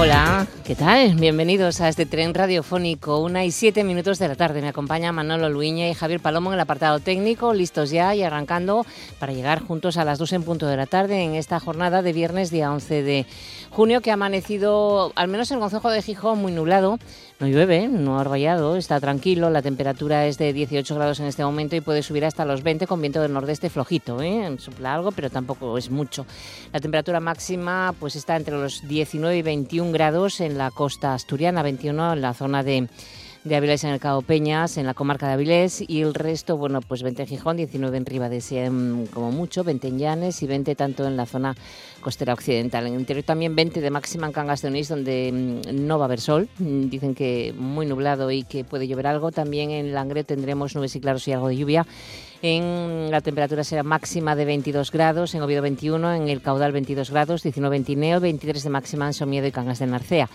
Hola, ¿qué tal? Bienvenidos a este tren radiofónico. Una y siete minutos de la tarde. Me acompaña Manolo Luiña y Javier Palomo en el apartado técnico, listos ya y arrancando para llegar juntos a las dos en punto de la tarde en esta jornada de viernes, día 11 de junio, que ha amanecido, al menos en el Concejo de Gijón, muy nublado. No llueve, no ha arrollado, está tranquilo. La temperatura es de 18 grados en este momento y puede subir hasta los 20 con viento del nordeste flojito. ¿eh? Sopla algo, pero tampoco es mucho. La temperatura máxima pues está entre los 19 y 21 grados en la costa asturiana, 21 en la zona de de Avilés en el Cabo Peñas, en la comarca de Avilés, y el resto, bueno, pues 20 en Gijón, 19 en Ribadesia como mucho, 20 en Llanes y 20 tanto en la zona costera occidental. En el interior también 20 de máxima en Cangas de Onís, donde mm, no va a haber sol, mm, dicen que muy nublado y que puede llover algo. También en Langre tendremos nubes y claros y algo de lluvia. En la temperatura será máxima de 22 grados, en Oviedo 21, en el Caudal 22 grados, 19 en Tineo, 23 de máxima en Somiedo y Cangas de Narcea.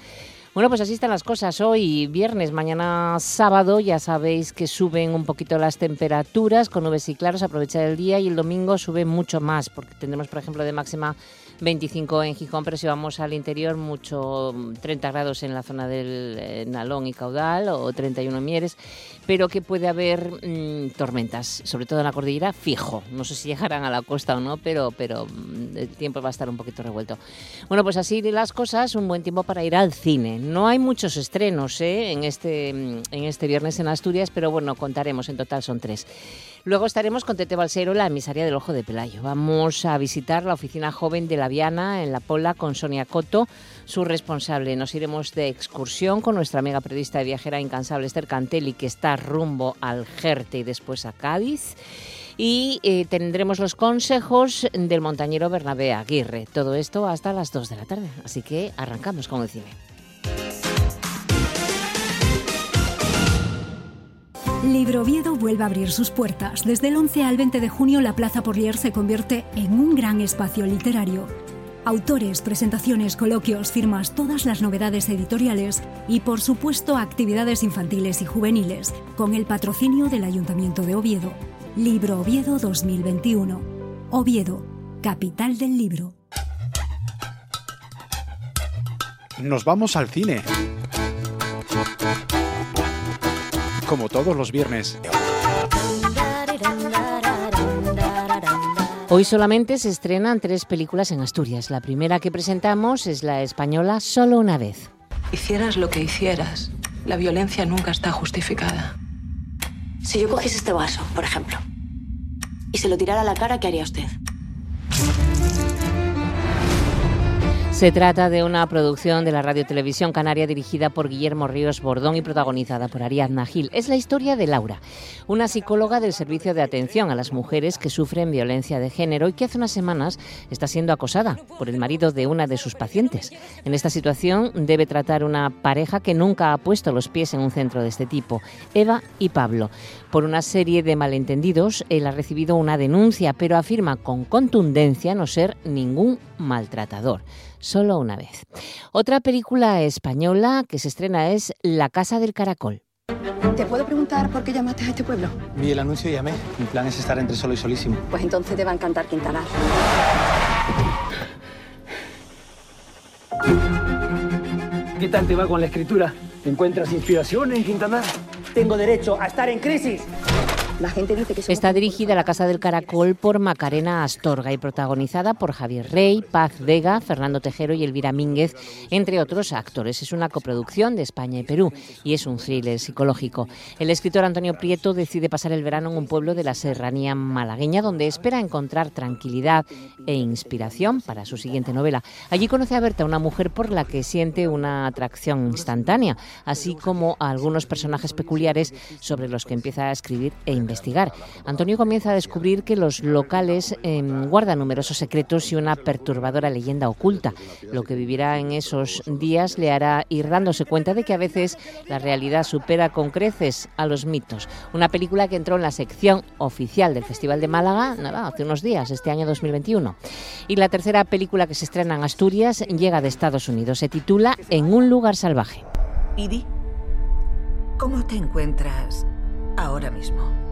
Bueno, pues así están las cosas. Hoy viernes, mañana sábado, ya sabéis que suben un poquito las temperaturas con nubes y claros, aprovechar el día y el domingo sube mucho más, porque tendremos, por ejemplo, de máxima 25 en Gijón, pero si vamos al interior, mucho 30 grados en la zona del eh, Nalón y Caudal o 31 en Mieres, pero que puede haber mm, tormentas, sobre todo en la cordillera, fijo. No sé si llegarán a la costa o no, pero, pero mm, el tiempo va a estar un poquito revuelto. Bueno, pues así las cosas, un buen tiempo para ir al cine. No hay muchos estrenos ¿eh? en, este, mm, en este viernes en Asturias, pero bueno, contaremos, en total son tres. Luego estaremos con Tete Balsero, la emisaria del Ojo de Pelayo. Vamos a visitar la oficina joven de la Viana en La Pola con Sonia Coto, su responsable. Nos iremos de excursión con nuestra amiga periodista y viajera incansable Esther Cantelli, que está rumbo al Jerte y después a Cádiz y eh, tendremos los consejos del montañero Bernabé Aguirre. Todo esto hasta las 2 de la tarde. Así que arrancamos con el cine. Libro Oviedo vuelve a abrir sus puertas. Desde el 11 al 20 de junio, la Plaza Porlier se convierte en un gran espacio literario. Autores, presentaciones, coloquios, firmas, todas las novedades editoriales y, por supuesto, actividades infantiles y juveniles, con el patrocinio del Ayuntamiento de Oviedo. Libro Oviedo 2021. Oviedo, capital del libro. Nos vamos al cine como todos los viernes. Hoy solamente se estrenan tres películas en Asturias. La primera que presentamos es la española Solo una vez. Hicieras lo que hicieras, la violencia nunca está justificada. Si yo cogiese este vaso, por ejemplo, y se lo tirara a la cara, ¿qué haría usted? Se trata de una producción de la Radio Televisión Canaria dirigida por Guillermo Ríos Bordón y protagonizada por Ariadna Gil. Es la historia de Laura, una psicóloga del Servicio de Atención a las Mujeres que sufren violencia de género y que hace unas semanas está siendo acosada por el marido de una de sus pacientes. En esta situación debe tratar una pareja que nunca ha puesto los pies en un centro de este tipo, Eva y Pablo. Por una serie de malentendidos, él ha recibido una denuncia, pero afirma con contundencia no ser ningún maltratador solo una vez. Otra película española que se estrena es La Casa del Caracol. ¿Te puedo preguntar por qué llamaste a este pueblo? Vi el anuncio y llamé. Mi plan es estar entre solo y solísimo. Pues entonces te va a encantar Quintanar. ¿Qué tal te va con la escritura? ¿Encuentras inspiración en Quintanar? Tengo derecho a estar en crisis. La gente dice que Está dirigida a la Casa del Caracol por Macarena Astorga y protagonizada por Javier Rey, Paz Vega, Fernando Tejero y Elvira Mínguez, entre otros actores. Es una coproducción de España y Perú y es un thriller psicológico. El escritor Antonio Prieto decide pasar el verano en un pueblo de la serranía malagueña donde espera encontrar tranquilidad e inspiración para su siguiente novela. Allí conoce a Berta, una mujer por la que siente una atracción instantánea, así como a algunos personajes peculiares sobre los que empieza a escribir e investigar. Antonio comienza a descubrir que los locales em, guardan numerosos secretos y una perturbadora leyenda oculta. Lo que vivirá en esos días le hará ir dándose cuenta de que a veces la realidad supera con creces a los mitos. Una película que entró en la sección oficial del Festival de Málaga hace unos días, este año 2021. Y la tercera película que se estrena en Asturias llega de Estados Unidos. Se titula En un lugar salvaje. ¿cómo te encuentras ahora mismo?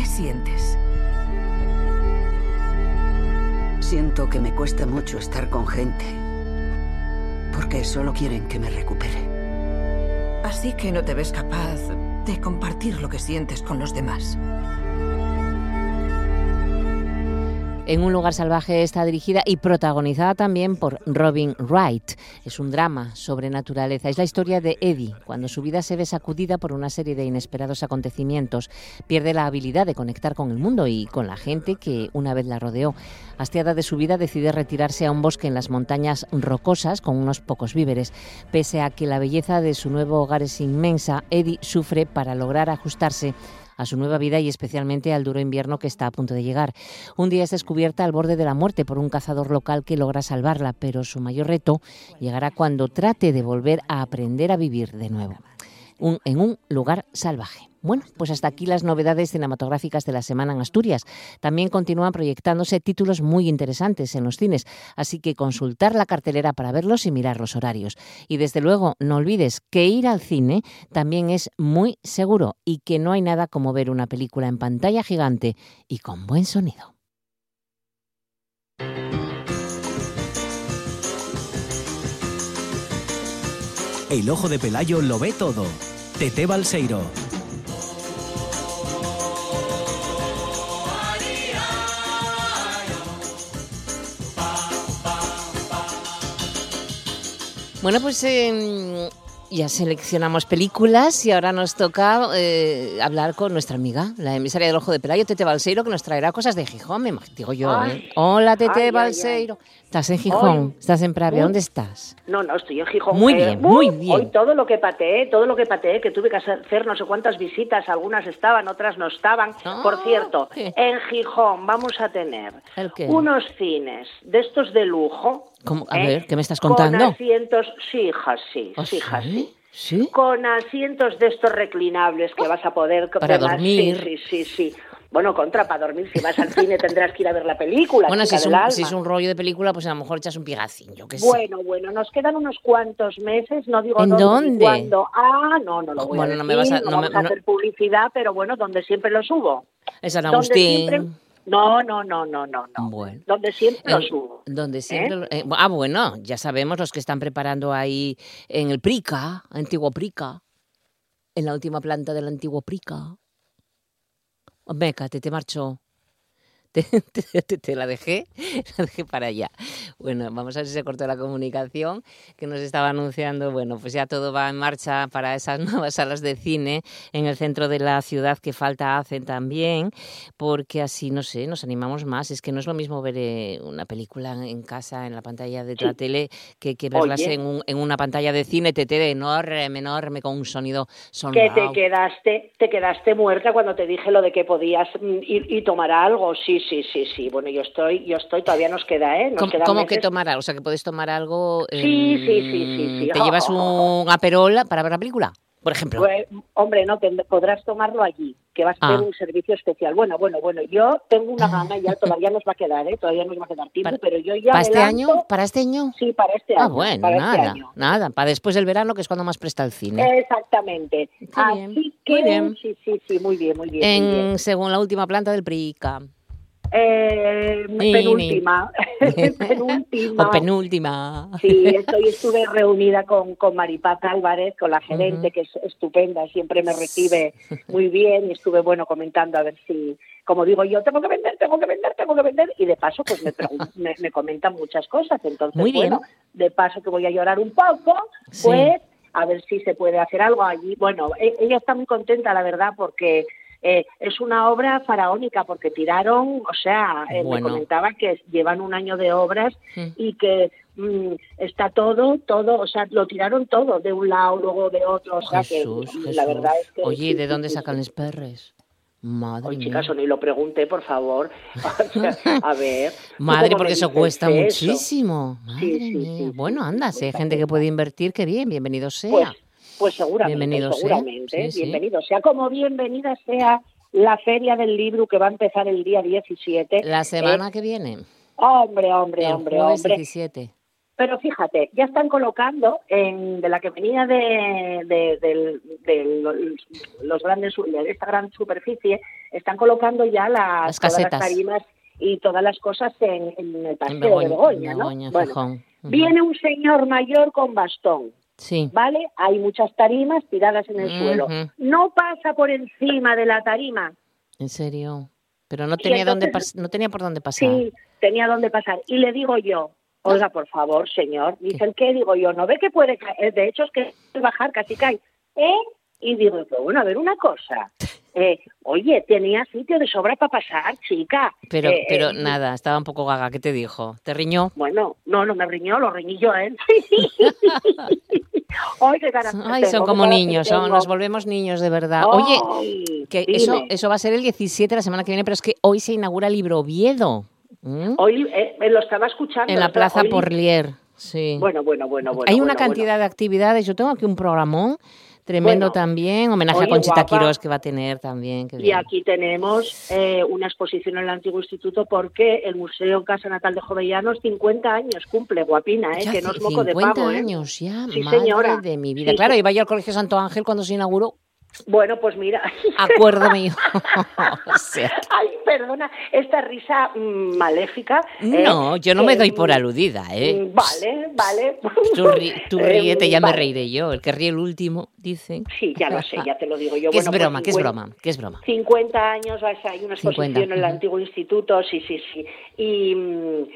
¿Qué sientes? Siento que me cuesta mucho estar con gente. Porque solo quieren que me recupere. Así que no te ves capaz de compartir lo que sientes con los demás. En un lugar salvaje está dirigida y protagonizada también por Robin Wright. Es un drama sobre naturaleza. Es la historia de Eddie, cuando su vida se ve sacudida por una serie de inesperados acontecimientos. Pierde la habilidad de conectar con el mundo y con la gente que una vez la rodeó. Hastiada de su vida, decide retirarse a un bosque en las montañas rocosas con unos pocos víveres. Pese a que la belleza de su nuevo hogar es inmensa, Eddie sufre para lograr ajustarse a su nueva vida y especialmente al duro invierno que está a punto de llegar. Un día es descubierta al borde de la muerte por un cazador local que logra salvarla, pero su mayor reto llegará cuando trate de volver a aprender a vivir de nuevo en un lugar salvaje. Bueno, pues hasta aquí las novedades cinematográficas de la semana en Asturias. También continúan proyectándose títulos muy interesantes en los cines, así que consultar la cartelera para verlos y mirar los horarios. Y desde luego, no olvides que ir al cine también es muy seguro y que no hay nada como ver una película en pantalla gigante y con buen sonido. El ojo de Pelayo lo ve todo. Tete Balseiro. Bueno, pues eh, ya seleccionamos películas y ahora nos toca eh, hablar con nuestra amiga, la emisaria del Ojo de Pelayo, Tete Balseiro, que nos traerá cosas de Gijón, me digo yo. ¿eh? Hola, Tete Balseiro. Estás en Gijón, estás en Pravia, ¿dónde estás? No, no, estoy en Gijón. Muy bien, muy bien. Hoy todo lo que pateé, todo lo que pateé, que tuve que hacer no sé cuántas visitas, algunas estaban, otras no estaban. Por Ah, cierto, ¿qué? en Gijón vamos a tener unos cines de estos de lujo. ¿Cómo? A ¿eh? ver, ¿qué me estás Con contando? asientos, sí, hija, sí, ¿Ah, sí, hija, sí? sí. ¿Sí? Con asientos de estos reclinables que vas a poder... Para dormir. Sí, sí, sí, sí. Bueno, contra, para dormir, si vas al cine tendrás que ir a ver la película. Bueno, si es, un, alma. si es un rollo de película, pues a lo mejor echas un pigacín, yo qué sé. Bueno, bueno, nos quedan unos cuantos meses, no digo ¿En dónde cuándo. Ah, no, no lo voy Bueno, a no decir, me vas a- no no me- vamos a no- hacer publicidad, pero bueno, donde siempre lo subo. Es San Agustín. Siempre- No, no, no, no, no, no. Bueno. Donde siempre lo En- subo. Donde siempre. lo- eh, ah, bueno, ya sabemos los que están preparando ahí en el Prica, antiguo Prica, en la última planta del antiguo Prica. Meca, te, te marchó. Te, te- te- te la dejé, la dejé para allá. Bueno, vamos a ver si se cortó la comunicación que nos estaba anunciando. Bueno, pues ya todo va en marcha para esas nuevas salas de cine en el centro de la ciudad que falta hacen también, porque así, no sé, nos animamos más. Es que no es lo mismo ver eh, una película en casa, en la pantalla de la tele, que, que verlas en, un- en una pantalla de cine, TT enorme, enorme, con un sonido Que sonoro. te quedaste, te quedaste muerta cuando te dije lo de que podías mm, ir y tomar algo. Sí, sí, sí, sí. Bueno, yo estoy, yo estoy, todavía nos queda, ¿eh? Nos ¿Cómo, quedan cómo que tomar algo? O sea, que puedes tomar algo. Sí, sí, sí, sí, em, sí. ¿Te llevas un aperol para ver la película? Por ejemplo. Pues, hombre, no, podrás tomarlo allí, que vas a Ah. tener un servicio especial. Bueno, bueno, bueno, yo tengo una gana, ya todavía nos va a quedar, ¿eh? Todavía nos va a quedar tiempo, pero yo ya ¿Para este año? ¿Para este año? Sí, para este año. Ah, bueno, para este nada, año. nada. Para después del verano, que es cuando más presta el cine. Exactamente. Así que, muy bien. sí, sí, sí, muy bien, muy bien. muy bien. en, según la última planta del PRICA. Eh, penúltima. penúltima. O penúltima. Sí, estoy, estuve reunida con, con Maripaz Álvarez, con la gerente, Ujú. que es estupenda, siempre me recibe muy bien y estuve, bueno, comentando a ver si, como digo yo, tengo que vender, tengo que vender, tengo que vender, y de paso, pues me, me, me comentan muchas cosas. Entonces, Muy bien. bueno, de paso que voy a llorar un poco, Sí. pues a ver si se puede hacer algo allí. Bueno, e- ella está muy contenta, la verdad, porque eh, es una obra faraónica, porque tiraron, o sea, eh, Bueno. me comentaba que llevan un año de obras y que mm, está todo, todo, o sea, lo tiraron todo, de un lado, luego de otro, o sea, Jesús, que Jesús. la verdad es que... Oye, ¿de dónde sacan los perres? Madre Oye, chicas, ni lo pregunté, por favor. Sea, a ver. ¿tú Madre, porque eso cuesta eso? muchísimo. Madre Sí, sí, mía. bueno, anda, si hay gente que puede invertir, qué bien, bienvenido sea. Pues, pues seguramente, Bienvenido sea. seguramente, Sí, sí. bienvenido sea. Como bienvenida sea la Feria del Libro que va a empezar el día 17. La semana Eh, que viene, Hombre, hombre, el hombre, hombre. 17. Pero fíjate, ya están colocando en, de la que venía de, de, del- de los, grandes, de esta gran superficie, están colocando ya las, Las todas casetas. las tarimas y todas las cosas en, en el paseo En de Begoña, ¿no? Begoña, Bueno, Gijón. Ujú. Viene un señor mayor con bastón, Sí. ¿vale? Hay muchas tarimas tiradas en el suelo. Ujú. No pasa por encima de la tarima. En serio. Pero no tenía dónde entonces- pas- no tenía por dónde pasar. Sí, tenía dónde pasar. Y le digo yo, oiga, por favor, señor. Dicen, ¿qué? Digo yo, ¿no ve que puede caer? De hecho, es que bajar casi cae. ¿Eh? Y digo, pero bueno, a ver una cosa. Eh, oye, tenía sitio de sobra para pasar, chica. Pero, Eh, pero eh, nada, estaba un poco gaga. ¿Qué te dijo? ¿Te riñó? Bueno, no, no me riñó, lo riñí yo, ¿eh? Ay, qué Ay, son como niños, son- nos volvemos niños de verdad. Oye, Ay, que dime. eso, eso va a ser el 17 la semana que viene, pero es que hoy se inaugura el libro Oviedo. ¿m? Hoy eh, lo estaba escuchando. en la Plaza hoy- Porlier. Sí. Bueno, bueno, bueno, bueno. Hay una bueno, cantidad de actividades. Yo tengo aquí un programón tremendo Bueno. también. Homenaje a Conchita. Quirós que va a tener también. qué Y bien. aquí tenemos eh, una exposición en el antiguo instituto porque el Museo Casa Natal de Jovellanos 50 años cumple, guapina, ¿eh? Ya que no es moco de 50 pavo, ¿eh? años ya, Sí, madre señora. de mi vida. Sí, claro, iba yo al Colegio Santo Ángel cuando se inauguró. Bueno, pues mira. Acuerdo mío. O sea, Ay, perdona, esta risa mm, maléfica. eh, no, yo no me eh, doy por aludida, ¿eh? mm, Vale, vale. Tú, ri- tú Eh, ríete, ya me reiré yo. El que ríe el último, dicen. Sí, ya lo sé, ya te lo digo yo. Que es Bueno, pues broma, que es 50 broma, que es broma. 50 años, vas hay una 50, exposición en el antiguo instituto, sí, sí, sí. Y,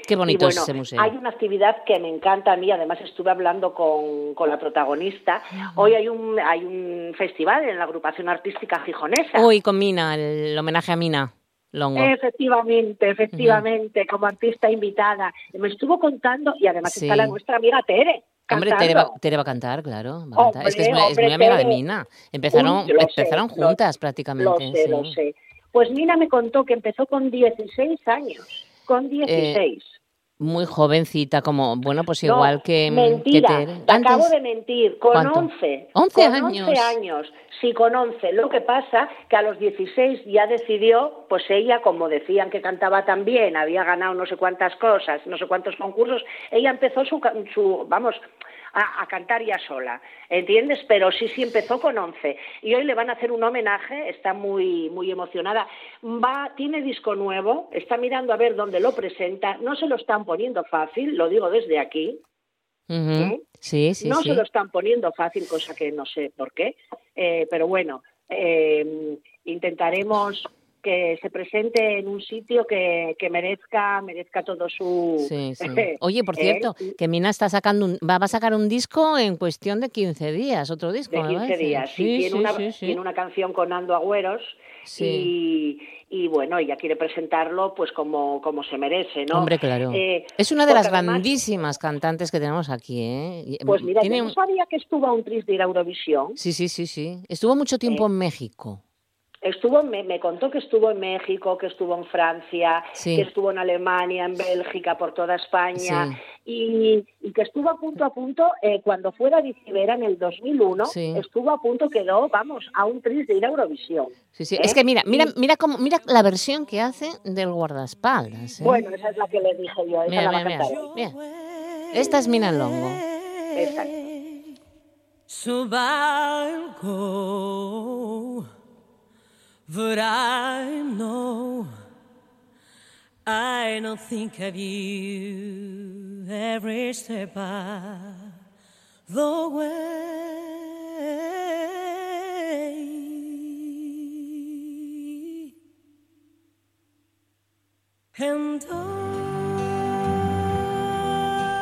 Qué bonito y es bueno, ese museo. Hay una actividad que me encanta a mí, además estuve hablando con, con la protagonista. Hoy hay un, hay un festival en la agrupación artística gijonesa. Hoy con Mina, el homenaje a Mina Longo. Efectivamente, efectivamente, como artista invitada. Me estuvo contando y además Sí. está la nuestra amiga Tere. Hombre, cantando. Tere va, Tere va a cantar, claro. va a cantar. es que es, Hombre, muy- es hombre, muy amiga de Tere. Mina. Empezaron, Uy, lo sé, empezaron lo- juntas Lo prácticamente. sé, sí. lo sé. Pues Mina me contó que empezó con 16 años. Con Eh, 16. Muy jovencita, como, bueno, pues igual que, que mentira, Tere. te Antes- acabo de mentir, con ¿Cuánto? 11. 11 con años. 11 años, sí, con 11. Lo que pasa que a los 16 ya decidió, pues ella, como decían que cantaba tan bien, había ganado no sé cuántas cosas, no sé cuántos concursos, ella empezó su, su vamos, a, a cantar ya sola, ¿entiendes? Pero sí, sí empezó con 11 y hoy le van a hacer un homenaje, está muy muy emocionada. Va, tiene disco nuevo, está mirando a ver dónde lo presenta, no se lo están poniendo fácil, lo digo desde aquí. ¿eh? Sí, sí, no sí. se lo están poniendo fácil, cosa que no sé por qué, eh, pero bueno, eh, intentaremos que se presente en un sitio que, que merezca merezca todo su Sí, sí. Oye, por ¿eh? cierto, que Mina está sacando un, va, va a sacar un disco en cuestión de 15 días, otro disco. de me 15 parece. días. Sí, Sí, tiene, una, tiene una canción con Ando Agüeros Sí. y, y bueno, ella quiere presentarlo pues como, como se merece, ¿no? Hombre, claro. Eh, es una de las además- grandísimas cantantes que tenemos aquí, ¿eh? Pues mira, tiene yo no sabía que estuvo a un tris de ir a Eurovisión. Sí, sí, sí, sí. Estuvo mucho tiempo Eh, en México. Estuvo, me, me contó que estuvo en México, que estuvo en Francia, Sí. que estuvo en Alemania, en Bélgica, por toda España, y, y que estuvo a punto a punto, eh, cuando fuera Vicivera en el 2001, Sí. estuvo a punto, quedó, vamos, a un tris de ir a Eurovisión. Sí, sí. ¿eh? Es que mira, mira, mira cómo, mira la versión que hace del guardaespaldas. ¿eh? Bueno, esa es la que le dije yo, esa Mira, la va mira, a mira. Esta es Mina Longo. Exacto. But I know I don't think of you every step of the way. And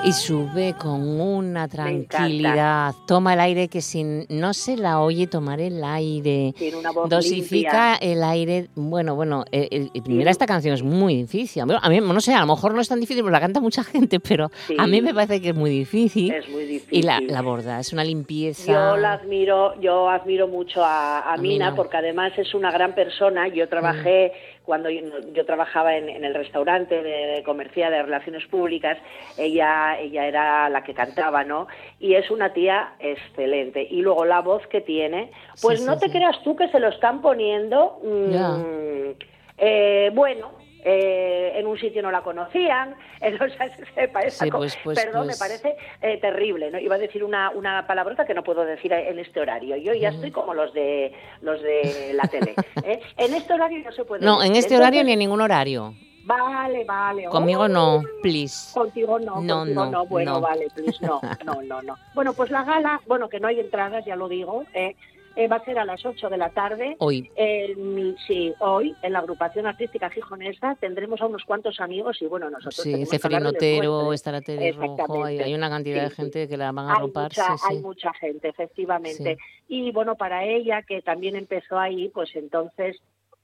Y sube con una tranquilidad. Toma el aire que sin no se la oye tomar el aire. Tiene una voz Dosifica limpia. el aire. Bueno, bueno, eh, eh, mira, esta canción es muy difícil. A mí, no sé, a lo mejor no es tan difícil porque la canta mucha gente, pero Sí. a mí me parece que es muy difícil. Es muy difícil. Y la, la borda, es una limpieza. Yo la admiro, yo admiro mucho a, a A Mina Mina. porque además es una gran persona. Yo trabajé cuando yo, yo trabajaba en, en el restaurante de, comercial de relaciones públicas. Ella, ella era la que cantaba, ¿no? Y es una tía excelente. Y luego la voz que tiene, pues Sí, no sí, te sí. creas tú que se lo están poniendo. mm, eh, bueno, eh, en un sitio no la conocían, en, o sea, sepa esa Sí, pues, pues, perdón, pues. me parece eh, terrible, ¿no? Iba a decir una, una palabrota que no puedo decir en este horario. Yo ya estoy como los de los de la tele. ¿eh? En este horario no se puede. No, en decir. este horario ni Entonces, en ningún horario. Vale, vale. Conmigo Oh, no, please. Contigo no, No, contigo no, no, bueno, no. vale, please, no, no, no, no. Bueno, pues la gala, bueno, que no hay entradas, ya lo digo, eh, eh, va a ser a las 8 de la tarde. Hoy. El- sí, hoy, en la agrupación artística gijonesa, tendremos a unos cuantos amigos y, bueno, nosotros Sí, del Otero, estará Tere Rojo, hay, hay una cantidad de Sí, sí. gente que la van a mucha, sí, hay sí. mucha gente, efectivamente. Y bueno, para ella, que también empezó ahí, pues entonces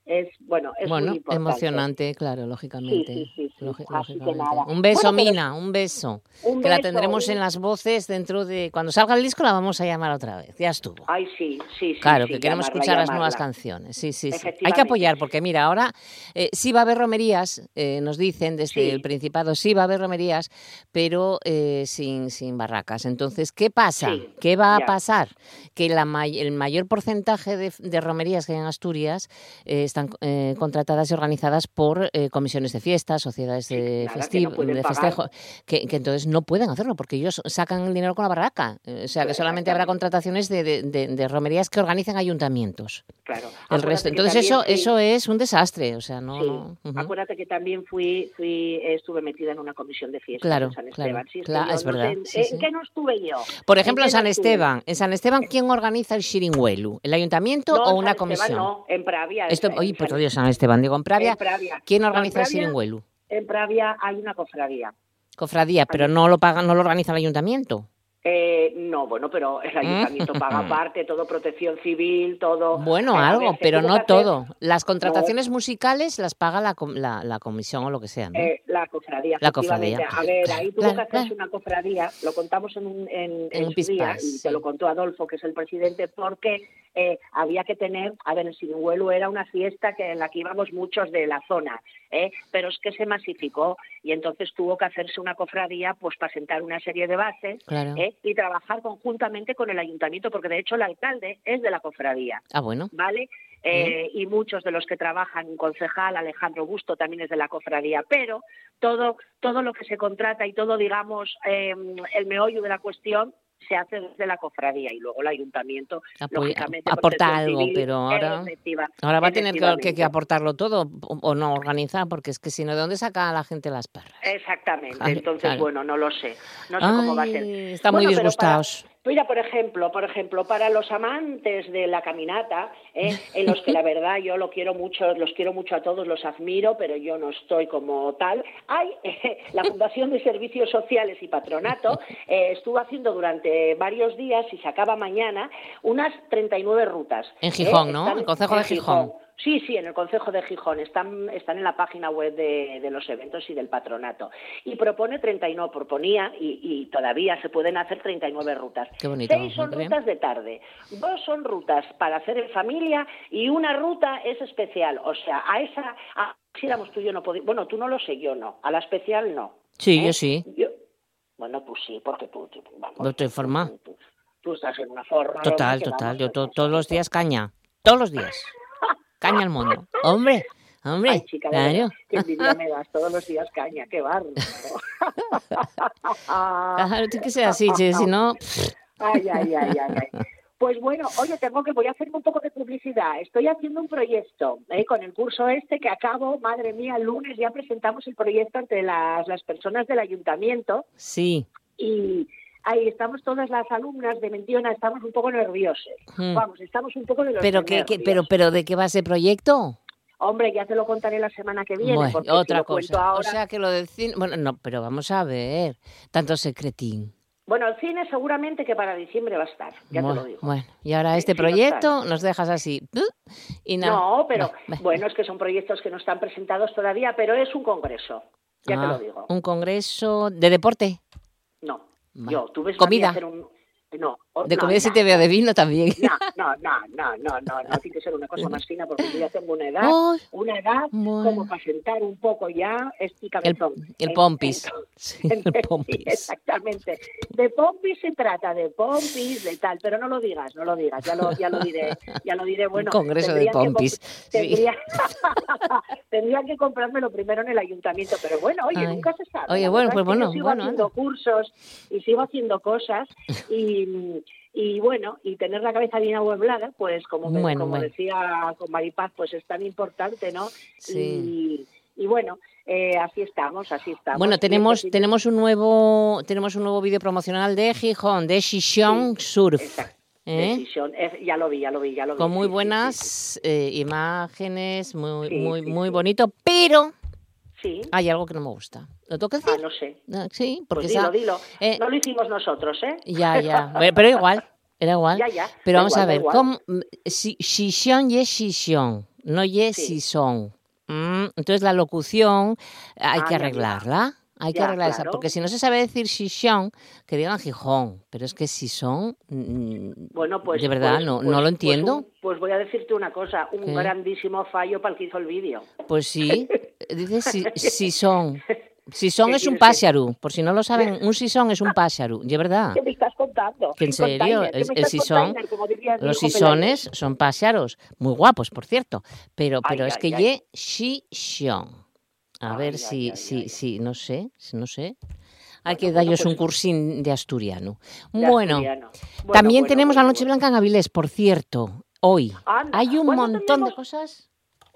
es, bueno, es bueno, muy emocionante, claro, lógicamente. Sí, sí, sí, sí. Logi- Así que lógicamente. nada. Un beso, Bueno, Mina, un beso. Un que la tendremos un- en las voces dentro de... Cuando salga el disco la vamos a llamar otra vez, ya estuvo. Ay, sí, sí, sí. Claro, que queremos llamarla, escuchar las nuevas canciones. Sí, sí, sí. Hay que apoyar, porque mira, ahora eh, sí va a haber romerías, eh, nos dicen desde el Principado, sí va a haber romerías, pero eh, sin, sin barracas. Entonces, ¿qué pasa? ¿Qué va a ya. pasar? Que la may- el mayor porcentaje de, de romerías que hay en Asturias eh, están eh, contratadas y organizadas por eh, comisiones de fiestas, sociedades de, nada, que no de festejo, que, que entonces no pueden hacerlo porque ellos sacan el dinero con la barraca. Eh, O sea, que solamente habrá contrataciones de, de- de- de romerías que organicen ayuntamientos. Claro. El resto. Entonces eso, fui- eso es un desastre. O sea, no. Sí. no. Acuérdate que también fui, fui, estuve metida en una comisión de fiestas Claro, en San claro, Esteban. Sí, claro, es no verdad, sé en- sí, ¿En sí. qué no estuve yo? Por ejemplo, en San? Esteban. En San Esteban, ¿quién organiza el Shirinhuelu? ¿El ayuntamiento o una San comisión? Esteban no, en Pravia. Esto, oye, por San- Dios, San Esteban. Digo, en Pravia, en Pravia. ¿quién en organiza el Shirinhuelu? En Pravia hay una cofradía. Cofradía, pero no lo pagan, no lo organiza el ayuntamiento. Eh, no, bueno, pero el ayuntamiento paga parte, todo protección civil, todo. Bueno, algo, pero no hacer- todo. Las contrataciones musicales las paga la, la, la comisión o lo que sea, ¿no? Eh, la cofradía, La cofradía. A ver, ahí tuvo que hacerse una cofradía, lo contamos en, un, en, En en un su día, pispás, y sí. te lo contó Adolfo, que es el presidente, porque eh, había que tener, a ver, el Sinuelo era una fiesta que en la que íbamos muchos de la zona, ¿eh? pero es que se masificó y entonces tuvo que hacerse una cofradía pues para sentar una serie de bases Claro. ¿eh? y trabajar conjuntamente con el ayuntamiento, porque de hecho el alcalde es de la cofradía. Ah, bueno. ¿vale? Eh, y muchos de los que trabajan, un concejal, Alejandro Busto, también es de la cofradía, pero todo, todo lo que se contrata y todo, digamos, eh, el meollo de la cuestión se hace desde la cofradía y luego el ayuntamiento, Apoya- lógicamente, aporta algo, Civil, pero ahora, ahora va a tener que, aportarlo todo o, o no organizar, porque es que si no, ¿de dónde saca la gente las perras? Exactamente, entonces, claro. bueno, no lo sé, no sé cómo va a ser. Están muy Bueno, disgustados. para- Mira, por ejemplo, por ejemplo, para los amantes de la caminata, ¿eh? en los que la verdad yo lo quiero mucho, los quiero mucho a todos, los admiro, pero yo no estoy como tal. Hay eh, la Fundación de Servicios Sociales y Patronato eh, estuvo haciendo durante varios días y se acaba mañana unas 39 rutas. En ¿eh? Gijón, ¿no? Están El concejo de en Gijón. Sí, sí, en el Concejo de Gijón. Están, están en la página web de, de los eventos y del patronato. Y propone 39, proponía, y, y todavía se pueden hacer 39 rutas. Qué bonito, Seis son rutas de tarde, dos son rutas para hacer en familia y una ruta es especial. O sea, a esa, a, si éramos tú y yo no podíamos, bueno, tú no lo sé, yo no, a la especial no. Sí, ¿eh? yo sí. Yo- bueno, pues sí, porque tú, tú- vamos, No estoy forma. tú estás en una forma. Total, total. Yo to- todos los días caña. Todos los días. Caña al mono. Hombre, hombre. Ay, chica, claro. qué envidia me das todos los días caña, qué barro. Claro, tiene que ser así, che, si no... Ay, ay, ay, ay, ay. Pues bueno, oye, tengo que voy a hacerme un poco de publicidad. Estoy haciendo un proyecto ¿eh? con el curso este que acabo, madre mía, el lunes ya presentamos el proyecto ante las, las personas del ayuntamiento Sí. y ahí estamos todas las alumnas de Mentiona, estamos un poco nerviosas. Hmm. Vamos, estamos un poco de los Pero, ¿qué, qué- pero, pero ¿de qué va ese proyecto? Hombre, ya te lo contaré la semana que viene. Bueno, porque si otra cuento cosa. ahora- O sea, que lo del cine... Bueno, no, pero vamos a ver. Tanto secretín. Bueno, el cine seguramente que para diciembre va a estar, ya bueno, te lo digo. bueno, y ahora este sí proyecto nos dejas así. Y nada. No, pero bueno, es que son proyectos que no están presentados todavía, pero es un congreso, ya te Ah, lo digo. Un congreso de deporte. Yo, tú ves Comida. hacer un... No, De no, comida no, te veo, de vino también. No, no, no, no, no, no, no, tiene que ser una cosa más fina porque yo ya tengo una edad, Ay, una edad bueno. como para sentar un poco ya este El, cabezón. el En- pompis. Sí, el pompis. exactamente. De pompis se trata, de pompis, de tal, pero no lo digas, no lo digas, ya lo, ya lo diré, ya lo diré, bueno. congreso de tendrían que pompis, sí. Tendría, que comprármelo primero en el ayuntamiento, pero bueno, oye, Ay. nunca se sabe. Oye, bueno, pues es que yo bueno, sigo bueno, haciendo anda. cursos y sigo haciendo cosas y, y bueno, y tener la cabeza bien amueblada, pues como, Bueno, como bueno. decía con Maripaz, pues es tan importante, ¿no? Sí. Y, y bueno, eh, así estamos, así estamos. Bueno, tenemos, tenemos un nuevo tenemos un nuevo vídeo promocional de Gijón, de Xixón Surf. ¿eh? Ya lo vi, ya lo vi, ya lo vi. Con muy sí, buenas eh, imágenes, muy, muy, muy bonito, pero Sí, hay algo que no me gusta. ¿Lo tengo que Ah, decir? no sé. Ah, Sí, porque Pues dilo, esa- dilo. eh, No lo hicimos nosotros, ¿eh? Ya, ya. Pero igual, era igual. Ya, ya, Pero da vamos igual, a ver. ¿cómo? Si, Xixón y Xixón, no y Sí. Xixón. Mm, entonces la locución hay Ah, que arreglarla. Hay que arreglar esa, porque si no se sabe decir Xixón, que digan Gijón, pero es que Xixón, mm, Bueno, pues. de verdad, pues- no, pues- no lo pues entiendo. un- Pues, voy a decirte una cosa, un ¿Qué? grandísimo fallo para el que hizo el vídeo. Pues sí, dice si, ¿Qué es un pájaro, por si no lo saben, un Xixón es un pájaro, de verdad. ¿Qué me estás contando? Que en serio, Container, ¿qué es- me el diría mi Los sisones son pájaros, muy guapos, por cierto, pero, pero Ay, es ay, que ye xixón. A ver Ay, si, ay, si, ay. si, no sé, si no sé. Hay Bueno, que bueno, darles un pues- cursín de asturiano. de bueno, asturiano. Bueno, también tenemos la Noche. Blanca en Avilés, por cierto, hoy. Anda, Hay un ¿cuándo montón de cosas.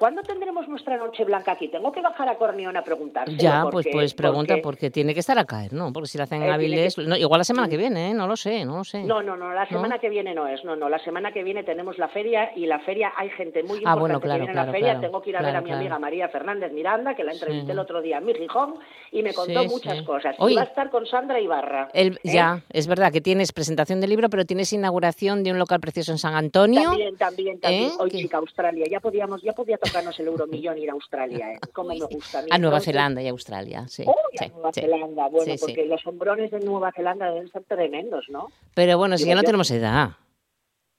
¿Cuándo tendremos nuestra noche blanca aquí? Tengo que bajar a Cornión a preguntárselo. Ya, pues, porque- pues pregunta, porque- porque tiene que estar a caer, ¿no? Porque si la hacen en Eh, tiene Avilés, que- no, igual la semana que viene, ¿eh? No lo sé, no lo sé. No, no, no, la semana que viene no es, no, no, la semana que viene tenemos la feria y la feria hay gente muy Ah, importante bueno, claro, que viene a claro, la feria. claro, Tengo que ir a ver a mi amiga María Fernández Miranda, que la entrevisté Sí. el otro día en mi Gijón y me contó Sí, muchas sí. cosas. Oye. Y va a estar con Sandra Ibarra. El- ¿eh? Ya, es verdad que tienes presentación del libro, pero tienes inauguración de un local precioso en San Antonio. También, también, también. ¿Eh? Hoy, chica, Australia. Ya podíamos, ya podía tocarnos el euromillón ir a Australia, ¿eh? Cómo me gusta. a mí. A Nueva Entonces, Zelanda y Australia, sí. Uy, a sí, Nueva sí. Zelanda. Bueno, Sí, porque los hombrones de Nueva Zelanda deben ser tremendos, ¿no? Pero bueno, si ya no yo. tenemos edad.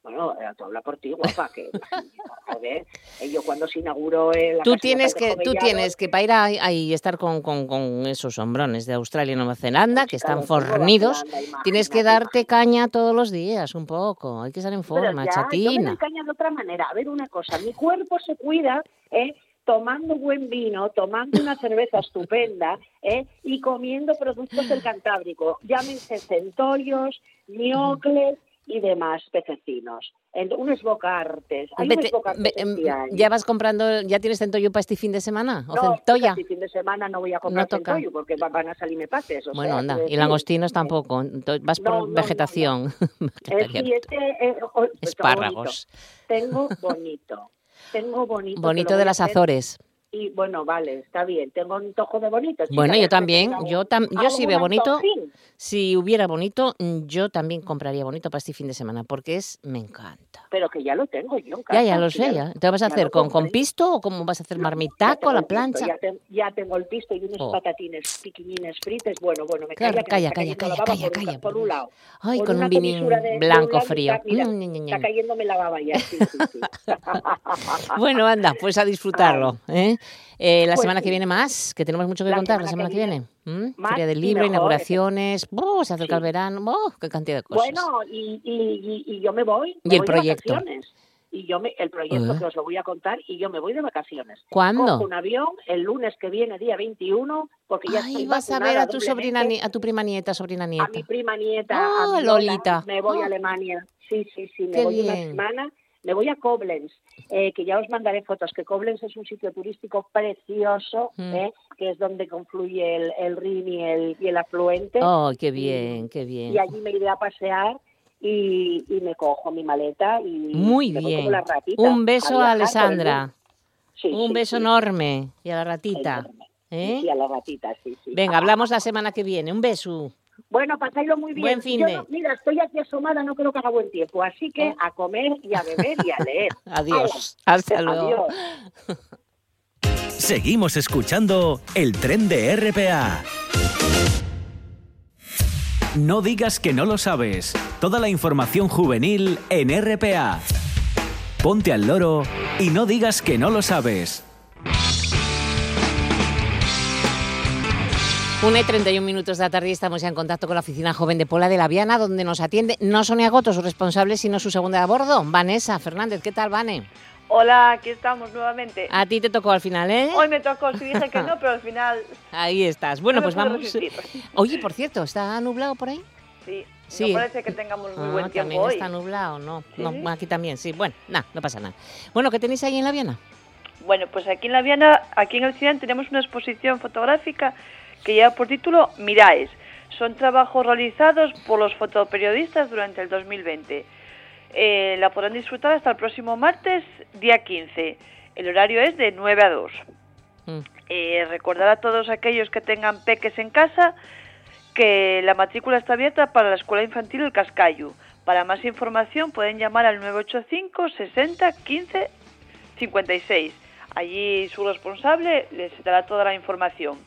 Bueno, eh, tú habla por ti, guapa, que joder, eh, yo cuando se inauguró el Tú tienes que, tú tienes que para ir ahí y estar con, con- con esos hombrones de Australia y Nueva Zelanda, que están Claro, Nueva fornidos. Zelanda, Tienes que imagínate, darte caña todos los días, un poco. Hay que estar en forma, ya, Yo me chatina. doy caña de otra manera. A ver, una cosa, mi cuerpo se cuida, ¿eh? tomando buen vino, tomando una cerveza estupenda ¿eh? y comiendo productos del Cantábrico, llámense centollos, ñocles y demás pececinos. En- unos bocartes. Hay Vete- unos bocartes ve- em. ¿Ya vas comprando, ya tienes centollo para este fin de semana? ¿O No, centolla? este fin de semana no voy a comprar No toca. centollo porque va- van a salirme pases. o Bueno, sea, anda. Y langostinos tampoco. Entonces vas por No, no. vegetación. Eh, este, eh, oh, pues Espárragos. bonito. Tengo bonito. Tengo bonito. Bonito de las hacer. Y bueno, vale, está bien. Tengo un tojo de bonito. chica, Bueno, yo también. Yo, tam- yo si veo bonito, si hubiera bonito, mm, yo también compraría bonito para este fin de semana, porque es, me encanta. Pero que ya lo tengo yo en Ya, ya lo sé, ya. ¿Te vas a ya hacer con, con pisto o cómo vas a hacer marmitaco a la pisto, plancha? Ya, te- ya tengo el pisto y unos Oh. patatines piquiñines frites. Bueno, bueno, me Claro, calla, calla, calla, calla, calla, por un- calla, por por un Dios. lado. Ay, Por con un un blanco frío. está- Mm. Está cayéndome la baba ya. Bueno, anda, pues a disfrutarlo. ¿eh? Eh, la Pues semana que sí. viene más, que tenemos mucho que La contar la semana semana que que viene. ¿Mm? Feria del y libro, mejor, inauguraciones, ¡buh! se acerca Sí. el verano, ¡buh! qué cantidad de cosas. Bueno, y, y, y, y yo me voy. ¿Y me el voy de proyecto? Y yo me, el proyecto Ah. que os lo voy a contar y yo me voy de vacaciones. ¿Cuándo? Cojo un avión el lunes que viene, día 21, porque ya Ay, estoy vas a ver a tu sobrina, a tu prima nieta, sobrina nieta. a mi prima nieta, Ah, a mi Lola, Lolita. me voy Ah. a Alemania. Sí, sí, sí, me Qué voy una bien. semana. Me voy a Koblenz, eh, que ya os mandaré fotos, que Koblenz es un sitio turístico precioso, Mm. eh, que es donde confluye el, el Rin y el, y el afluente. Oh, qué bien, qué bien. Y allí me iré a pasear y, y me cojo mi maleta y Muy me bien. la ratita Un beso a. Alessandra. Sí, Un sí, beso sí. enorme. Y a la ratita. Enorme. ¿eh? A la ratita, sí, sí. Venga, hablamos la semana que viene. Un beso. Bueno, pasadlo muy bien. Buen fin Yo de- no- mira, estoy aquí asomada, no creo que haga buen tiempo, así que a comer y a beber y a leer. Adiós. Hasta luego. Adiós. Seguimos escuchando el tren de RPA. No digas que no lo sabes. Toda la información juvenil en RPA. Ponte al loro y no digas que no lo sabes. Una y 31 minutos de la tarde y estamos ya en contacto con la oficina joven de Pola de la Viana, donde nos atiende no Sonia Goto, su responsable, sino su segunda a bordo, Vanessa Fernández. ¿Qué tal, Vane? Hola, aquí estamos nuevamente. A ti te tocó al final, ¿eh? Hoy me tocó, sí dije que no, pero al final... Ahí estás. Bueno, no pues vamos... resistir. Oye, por cierto, ¿está nublado por ahí? Sí, Sí. no parece que tengamos muy Ah, buen tiempo también hoy. está nublado, no, Sí. no, aquí también, sí. Bueno, nada, no pasa nada. Bueno, ¿qué tenéis ahí en la Viana? Bueno, pues aquí en la Viana, aquí en el CIAN tenemos una exposición fotográfica que lleva por título Miraes. Son trabajos realizados por los fotoperiodistas durante el 2020. Eh, la podrán disfrutar hasta el próximo martes, día 15. El horario es de 9 a 2. Mm. Eh, recordar a todos aquellos que tengan peques en casa que la matrícula está abierta para la Escuela Infantil El Cascayu. Para más información pueden llamar al 985 60 15 56. Allí su responsable les dará toda la información.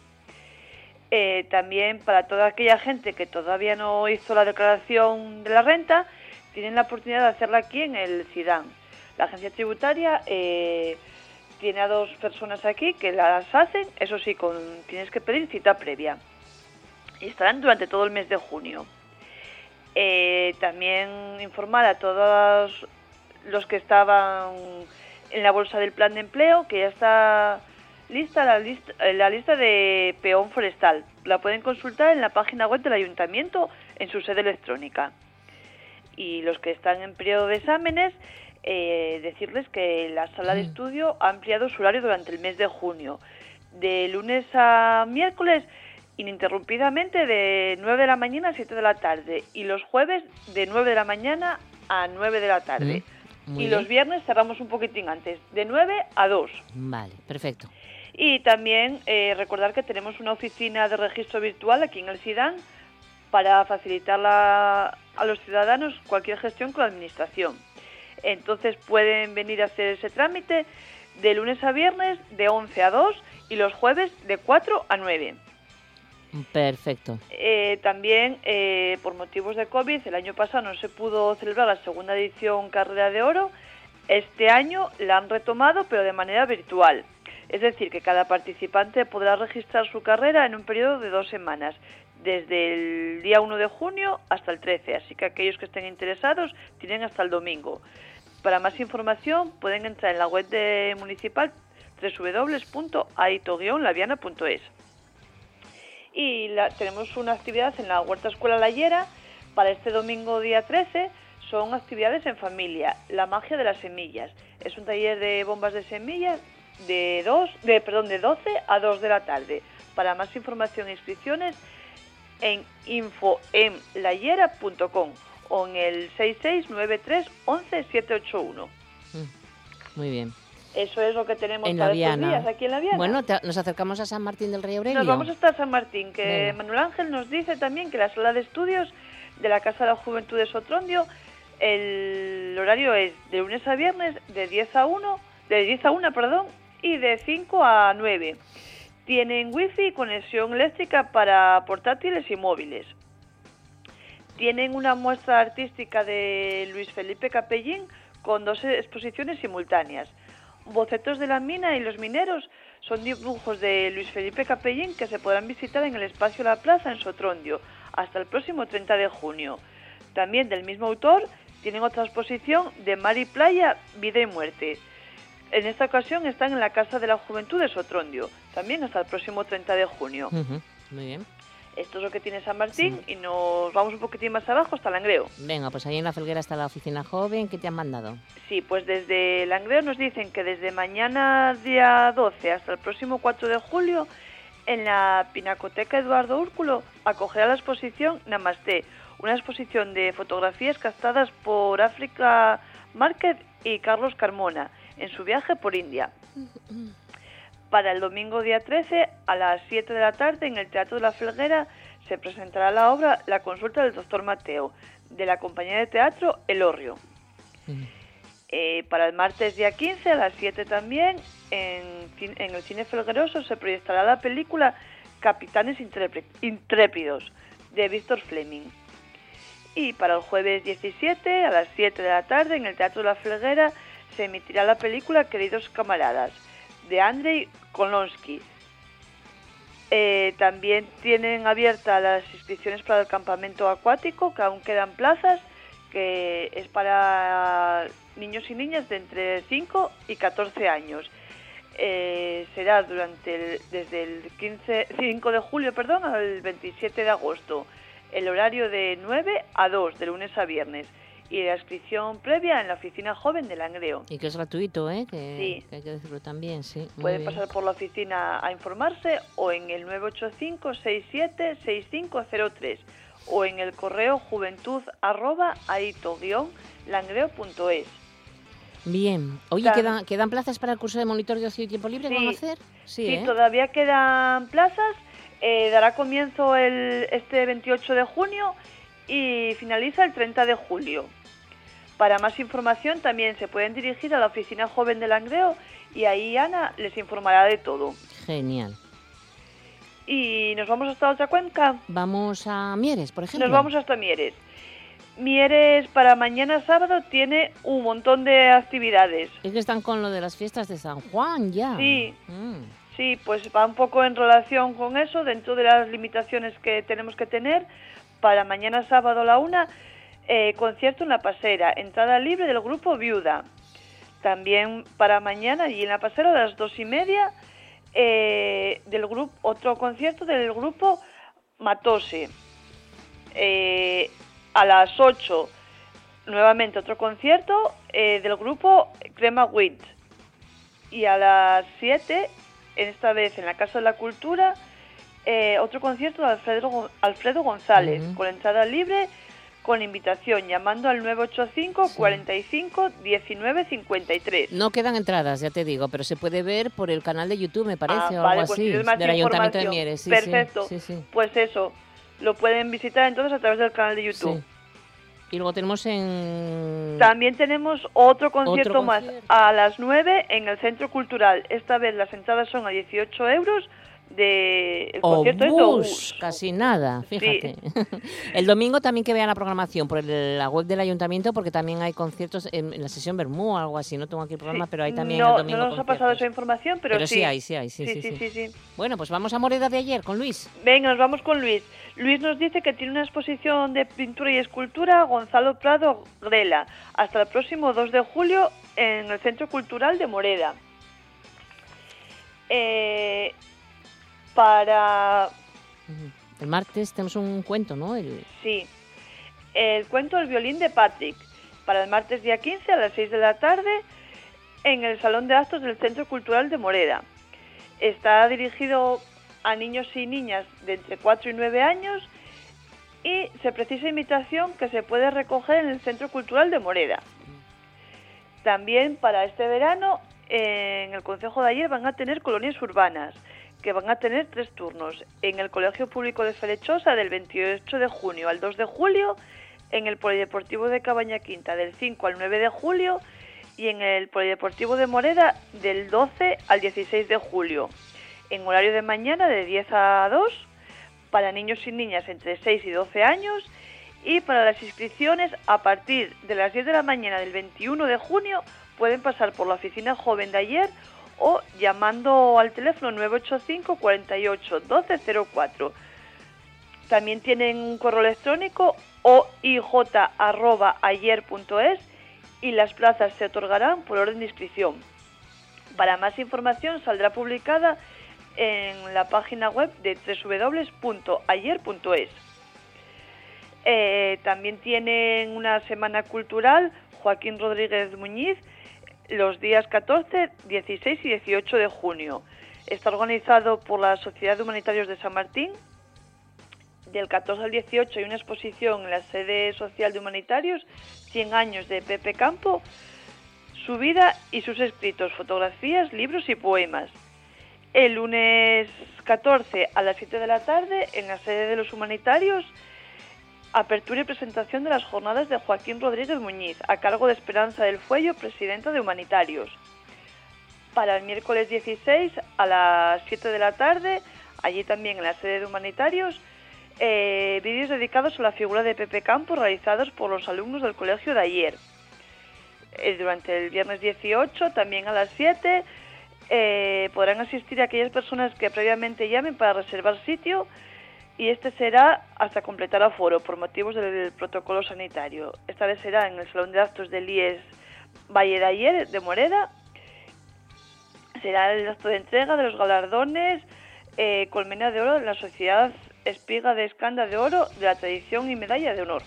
Eh, también para toda aquella gente que todavía no hizo la declaración de la renta, tienen la oportunidad de hacerla aquí en el CIDAN. La agencia tributaria eh, tiene a dos personas aquí que las hacen, eso sí, con, tienes que pedir cita previa. Y estarán durante todo el mes de junio. Eh, también informar a todos los que estaban en la bolsa del plan de empleo que ya está lista la lista, eh, la lista de peón forestal. La pueden consultar en la página web del ayuntamiento en su sede electrónica. Y los que están en periodo de exámenes, eh, decirles que la sala de estudio ha ampliado su horario durante el mes de junio. De lunes a miércoles, ininterrumpidamente de 9 de la mañana a 7 de la tarde. Y los jueves, de 9 de la mañana a 9 de la tarde. Mm, muy y bien. los viernes cerramos un poquitín antes, de 9 a 2. Vale, perfecto. Y también eh, recordar que tenemos una oficina de registro virtual aquí en el SIDAN para facilitar la- a los ciudadanos cualquier gestión con la administración. Entonces pueden venir a hacer ese trámite de lunes a viernes de 11 a 2 y los jueves de 4 a 9. Perfecto. Eh, también, eh, por motivos de COVID, el año pasado no se pudo celebrar la segunda edición Carrera de Oro. Este año la han retomado, pero de manera virtual. Es decir, que cada participante podrá registrar su carrera en un periodo de dos semanas, desde el día 1 de junio hasta el 13. Así que aquellos que estén interesados tienen hasta el domingo. Para más información pueden entrar en la web de municipal www.aito-laviana.es y tenemos una actividad en la Huerta Escuela Layera para este domingo día 13. Son actividades en familia, la magia de las semillas. Es un taller de bombas de semillas de dos, de perdón, de 12 a 2 de la tarde. Para más información e inscripciones en infoemlayera.com o en el 6693 11 781. Muy bien. Eso es lo que tenemos En para estos días aquí en la Viana. Bueno, te- nos acercamos a San Martín del Rey Aurelio. Nos vamos hasta San Martín, que Venga. Manuel Ángel nos dice también que la sala de estudios de la Casa de la Juventud de Sotrondio, el horario es de lunes a viernes de 10 a 1, de 10 a 1, perdón, y de 5 a 9. Tienen wifi y conexión eléctrica para portátiles y móviles. Tienen una muestra artística de Luis Felipe Capellín con dos exposiciones simultáneas. Bocetos de la mina y los mineros son dibujos de Luis Felipe Capellín que se podrán visitar en el espacio La Plaza en Sotrondio hasta el próximo 30 de junio. También del mismo autor tienen otra exposición de Mar y Playa, Vida y Muerte. En esta ocasión están en la Casa de la Juventud de Sotrondio, también hasta el próximo 30 de junio. Muy bien. Esto es lo que tiene San Martín y nos vamos un poquitín más abajo hasta Langreo. Venga, pues ahí en la Felguera está la oficina joven. ¿Qué te han mandado? Sí, pues desde Langreo nos dicen que desde mañana día 12 hasta el próximo 4 de julio en la Pinacoteca Eduardo Úrculo acogerá la exposición Namaste, una exposición de fotografías captadas por África Márquez y Carlos Carmona en su viaje por India. Para el domingo día 13 a las 7 de la tarde en el Teatro de la Felguera se presentará la obra La consulta del doctor Mateo de la compañía de teatro El Orrio. Eh, para el martes día 15 a las 7 también en, el cine Felgueroso se proyectará la película Capitanes Intrépidos de Víctor Fleming. Y para el jueves 17 a las 7 de la tarde en el Teatro de la Felguera se emitirá la película Queridos Camaradas de Andrei Kolonsky. Eh, también tienen abiertas las inscripciones para el campamento acuático, que aún quedan plazas, que es para niños y niñas de entre 5 y 14 años. Eh, será durante el- desde el 15, 5 de julio perdón, al 27 de agosto. El horario de 9 a 2, de lunes a viernes. Y la inscripción previa en la oficina joven de Langreo. Y que es gratuito, ¿eh? Que, Sí. que hay que decirlo también, sí. Pueden pasar por la oficina a informarse o en el 985-67-6503 o en el correo juventud arroba aito-langreo.es. Bien. Oye, ¿quedan, ¿quedan plazas para el curso de monitor de ocio y tiempo libre van a hacer? Sí, ¿eh? todavía quedan plazas. eh, dará comienzo el, este 28 de junio y finaliza el 30 de julio. Para más información también se pueden dirigir a la oficina joven de Langreo y ahí Ana les informará de todo. Genial. Y nos vamos hasta otra cuenca. Vamos a Mieres, por ejemplo. Nos vamos hasta Mieres. Mieres para mañana sábado tiene un montón de actividades. Es que están con lo de las fiestas de San Juan ya. Sí, Mm. sí, pues va un poco en relación con eso, dentro de las limitaciones que tenemos que tener. Para mañana sábado a la una, eh, concierto en la pasera, entrada libre del grupo Viuda. También para mañana y en la pasera a las dos y media, eh, del grupo, otro concierto del grupo Matose. Eh, a las 8, nuevamente otro concierto del grupo Crema Wit. Y a las 7, en esta vez en la Casa de la Cultura, otro concierto de Alfredo, Alfredo González, con entrada libre, con invitación, llamando al 985 45 19 53. No quedan entradas, ya te digo, pero se puede ver por el canal de YouTube, me parece, Ah, o vale, algo pues así, más del Ayuntamiento de información. Mieres. Sí, sí, Perfecto. Sí, sí, Pues eso, lo pueden visitar entonces a través del canal de YouTube. sí. Y luego tenemos en... También tenemos otro concierto, Otro más concierto. a las 9 en el Centro Cultural. Esta vez las entradas son a 18 euros. De... El concierto es de Obús, Obús. casi nada, fíjate. el domingo también que vean la programación por el- la web del ayuntamiento, porque también hay conciertos en, en la sesión Bermú o algo así. No tengo aquí el programa, pero hay también no, el domingo no nos ha pasado esa información, pero, Pero sí hay, sí hay, sí, sí, sí. sí, sí. Bueno, pues vamos a Moreda de ayer con Luis. Venga, nos vamos con Luis. Luis nos dice que tiene una exposición de pintura y escultura Gonzalo Prado Grela hasta el próximo 2 de julio en el Centro Cultural de Moreda. Eh, para El martes tenemos un cuento, ¿no? El... Sí. El cuento El violín de Patrick, para el martes día 15 a las 6 de la tarde en el Salón de Actos del Centro Cultural de Moreda. Está dirigido a niños y niñas de entre 4 y 9 años y se precisa invitación que se puede recoger en el Centro Cultural de Moreda. También para este verano en el Consejo de ayer van a tener colonias urbanas, que van a tener tres turnos. En el Colegio Público de Felechosa del 28 de junio al 2 de julio, en el Polideportivo de Cabaña Quinta del 5 al 9 de julio y en el Polideportivo de Moreda del 12 al 16 de julio. En horario de mañana de 10 a 2 para niños y niñas entre 6 y 12 años y para las inscripciones a partir de las 10 de la mañana del 21 de junio pueden pasar por la oficina joven de ayer o llamando al teléfono 985 48 1204. También tienen un correo electrónico oij.ayer.es y las plazas se otorgarán por orden de inscripción. Para más información saldrá publicada en la página web de www.ayer.es. Eh, también tienen una semana cultural Joaquín Rodríguez Muñiz los días 14, 16 y 18 de junio. Está organizado por la Sociedad de Humanitarios de San Martín. Del 14 al 18 hay una exposición en la sede social de Humanitarios, 100 años de Pepe Campo, su vida y sus escritos, fotografías, libros y poemas. El lunes 14 a las 7 de la tarde, en la sede de los Humanitarios, apertura y presentación de las jornadas de Joaquín Rodríguez Muñiz, a cargo de Esperanza del Fuello, presidenta de Humanitarios. Para el miércoles 16 a las 7 de la tarde, allí también en la sede de Humanitarios, eh, vídeos dedicados a la figura de Pepe Campos realizados por los alumnos del colegio de ayer. Eh, durante el viernes 18, también a las 7, eh, podrán asistir aquellas personas que previamente llamen para reservar sitio y este será hasta completar aforo por motivos del protocolo sanitario. Esta vez será en el Salón de Actos del IES Valle de Ayer de Moreda. Será el acto de entrega de los galardones eh, Colmena de Oro de la Sociedad Espiga de Escanda de Oro de la Tradición y Medalla de Honor.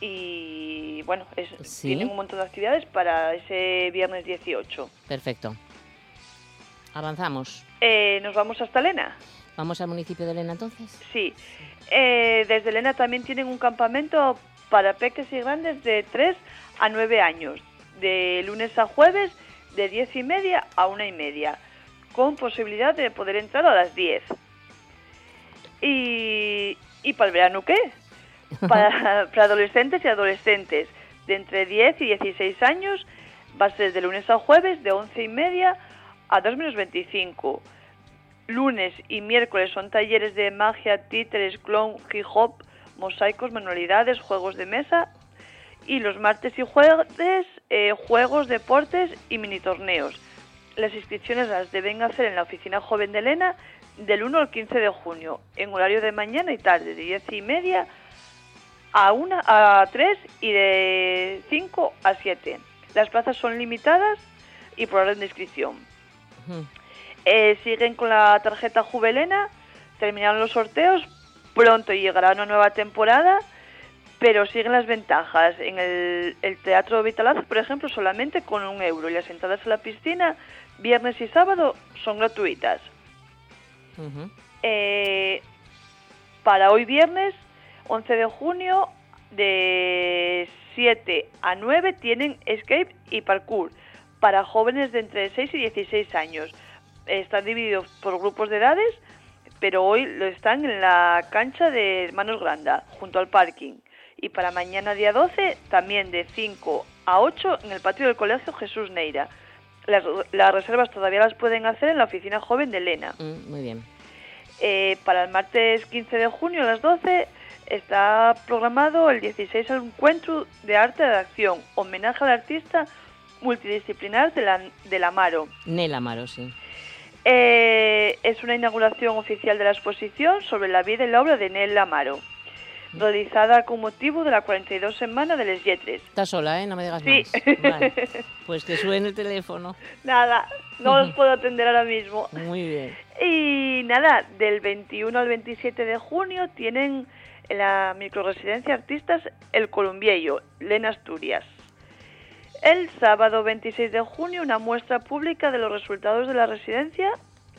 Y bueno, es, Sí. tienen un montón de actividades para ese viernes 18. Perfecto. Avanzamos. Eh, Nos vamos hasta Lena. ¿Vamos al municipio de Elena entonces? Sí. Eh, desde Elena también tienen un campamento para peques y grandes de 3 a 9 años, de lunes a jueves, de 10 y media a 1 y media, con posibilidad de poder entrar a las 10. ¿Y, y para el verano qué? Para, para adolescentes y adolescentes de entre 10 y 16 años, va a ser de lunes a jueves, de 11 y media a 2 menos 25. Lunes y miércoles son talleres de magia, títeres, clown, hip hop, mosaicos, manualidades, juegos de mesa. Y los martes y jueves, eh, juegos, deportes y mini torneos. Las inscripciones las deben hacer en la oficina joven de Elena del 1 al 15 de junio, en horario de mañana y tarde, de 10 y media a, una, a 3 y de 5 a 7. Las plazas son limitadas y por orden de inscripción. Eh, siguen con la tarjeta Juvelena, terminaron los sorteos, pronto llegará una nueva temporada, pero siguen las ventajas. En el, el Teatro Vitalazo, por ejemplo, solamente con un euro y las entradas a la piscina, viernes y sábado, son gratuitas. Eh, para hoy viernes, 11 de junio, de 7 a 9 tienen escape y parkour para jóvenes de entre 6 y 16 años. Están divididos por grupos de edades, pero hoy lo están en la cancha de Hermanos Granda, junto al parking. Y para mañana día 12, también de 5 a 8 en el patio del Colegio Jesús Neira. Las, las reservas todavía las pueden hacer en la oficina joven de Elena. Mm, muy bien. Eh, para el martes 15 de junio a las 12 está programado el 16 encuentro de arte de acción, homenaje al artista multidisciplinar de la, del Amaro. Nela Amaro, sí. Eh, es una inauguración oficial de la exposición sobre la vida y la obra de Nel Amaro, realizada con motivo de la 42 semana de Les Lletres. Estás sola, ¿eh? No me digas Sí. más. Vale. Pues que suene el teléfono. Nada, no los puedo atender ahora mismo. Muy bien. Y nada, del 21 al 27 de junio tienen en la microresidencia artistas El Columbiello, Lena Asturias. El sábado 26 de junio una muestra pública de los resultados de la residencia.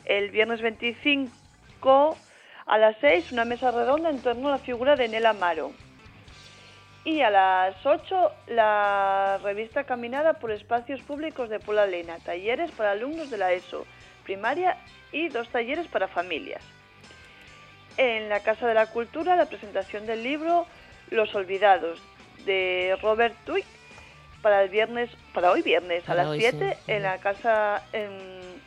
El viernes 25 a las 6 una mesa redonda en torno a la figura de Nel Amaro. Y a las 8 la revista Caminada por Espacios Públicos de Pola Lena, talleres para alumnos de la ESO, primaria y dos talleres para familias. En la Casa de la Cultura la presentación del libro Los Olvidados de Robert Twig para el viernes, para hoy viernes Para a las hoy, 7 sí. en la casa en,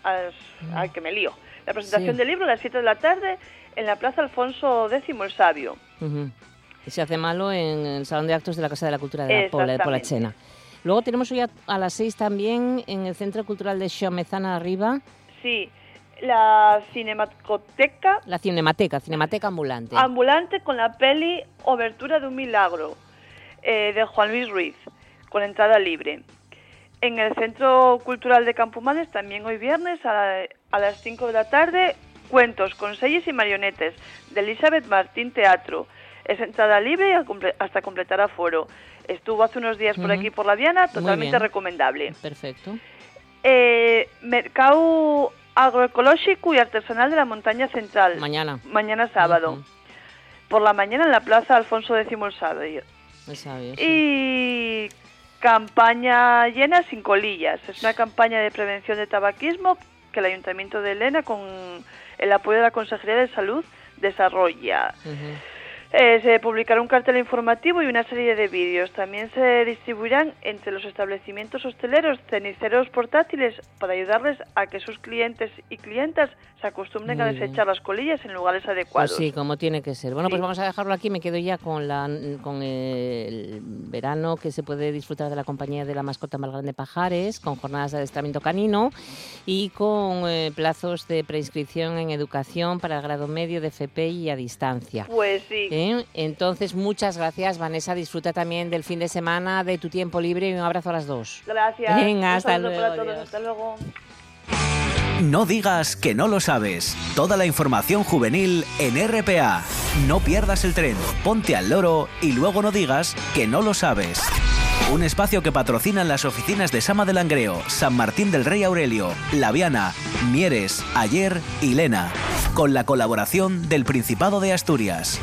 a las- ay, que me lío. La presentación Sí. del libro a las 7 de la tarde en la Plaza Alfonso X el Sabio. Ujú. Y se hace malo en el Salón de Actos de la Casa de la Cultura de la Pobla, de. Polachena. Luego tenemos hoy a, a las seis también en el Centro Cultural de Xomezana Arriba, Sí, la Cinemateca la Cinemateca, Cinemateca Ambulante. ambulante con la peli Obertura de un Milagro eh, de Juan Luis Ruiz, con entrada libre. En el Centro Cultural de Campomanes, también hoy viernes a, a las 5 de la tarde, cuentos con selles y marionetes de Elizabeth Martín Teatro. Es entrada libre hasta completar aforo. Estuvo hace unos días por aquí por la Viana, Muy totalmente recomendable. Perfecto. Eh, mercado agroecológico y artesanal de la montaña central. Mañana. Mañana sábado. Por la mañana en la plaza Alfonso X el Sabio. El sabio, sí. Y campaña llena sin colillas. Es una campaña de prevención de tabaquismo que el Ayuntamiento de Elena, con el apoyo de la Consejería de Salud, desarrolla. Eh, se publicará un cartel informativo y una serie de vídeos. También se distribuirán entre los establecimientos hosteleros ceniceros portátiles para ayudarles a que sus clientes y clientas se acostumbren a bien. desechar las colillas en lugares Pues adecuados. sí, como tiene que ser. Bueno, pues vamos a dejarlo aquí. Me quedo ya con, la, con el verano que se puede disfrutar de la compañía de la mascota más grande Pajares, con jornadas de adiestramiento canino y con eh, plazos de preinscripción en educación para el grado medio de FP y a distancia. Pues sí. ¿Eh? Entonces, muchas gracias, Vanessa. Disfruta también del fin de semana, de tu tiempo libre y un abrazo a las dos. Gracias. Venga, hasta luego, para todos. Hasta luego. No digas que no lo sabes. Toda la información juvenil en RPA. No pierdas el tren, ponte al loro y luego no digas que no lo sabes. Un espacio que patrocinan las oficinas de Sama del Langreo, San Martín del Rey Aurelio, Laviana, Mieres, Ayer y Lena. Con la colaboración del Principado de Asturias.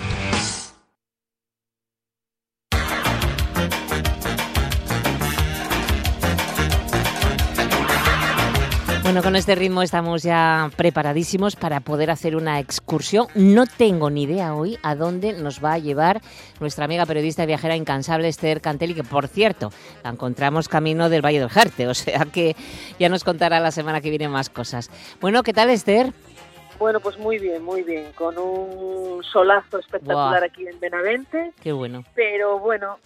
Bueno, con este ritmo estamos ya preparadísimos para poder hacer una excursión. No tengo ni idea hoy a dónde nos va a llevar nuestra amiga periodista y viajera incansable Esther Cantelli, que por cierto, la encontramos camino del Valle del Jerte, o sea que ya nos contará la semana que viene más cosas. Bueno, ¿qué tal Esther? Bueno, pues muy bien, muy bien, con un solazo espectacular aquí en Benavente, Qué bueno. pero bueno,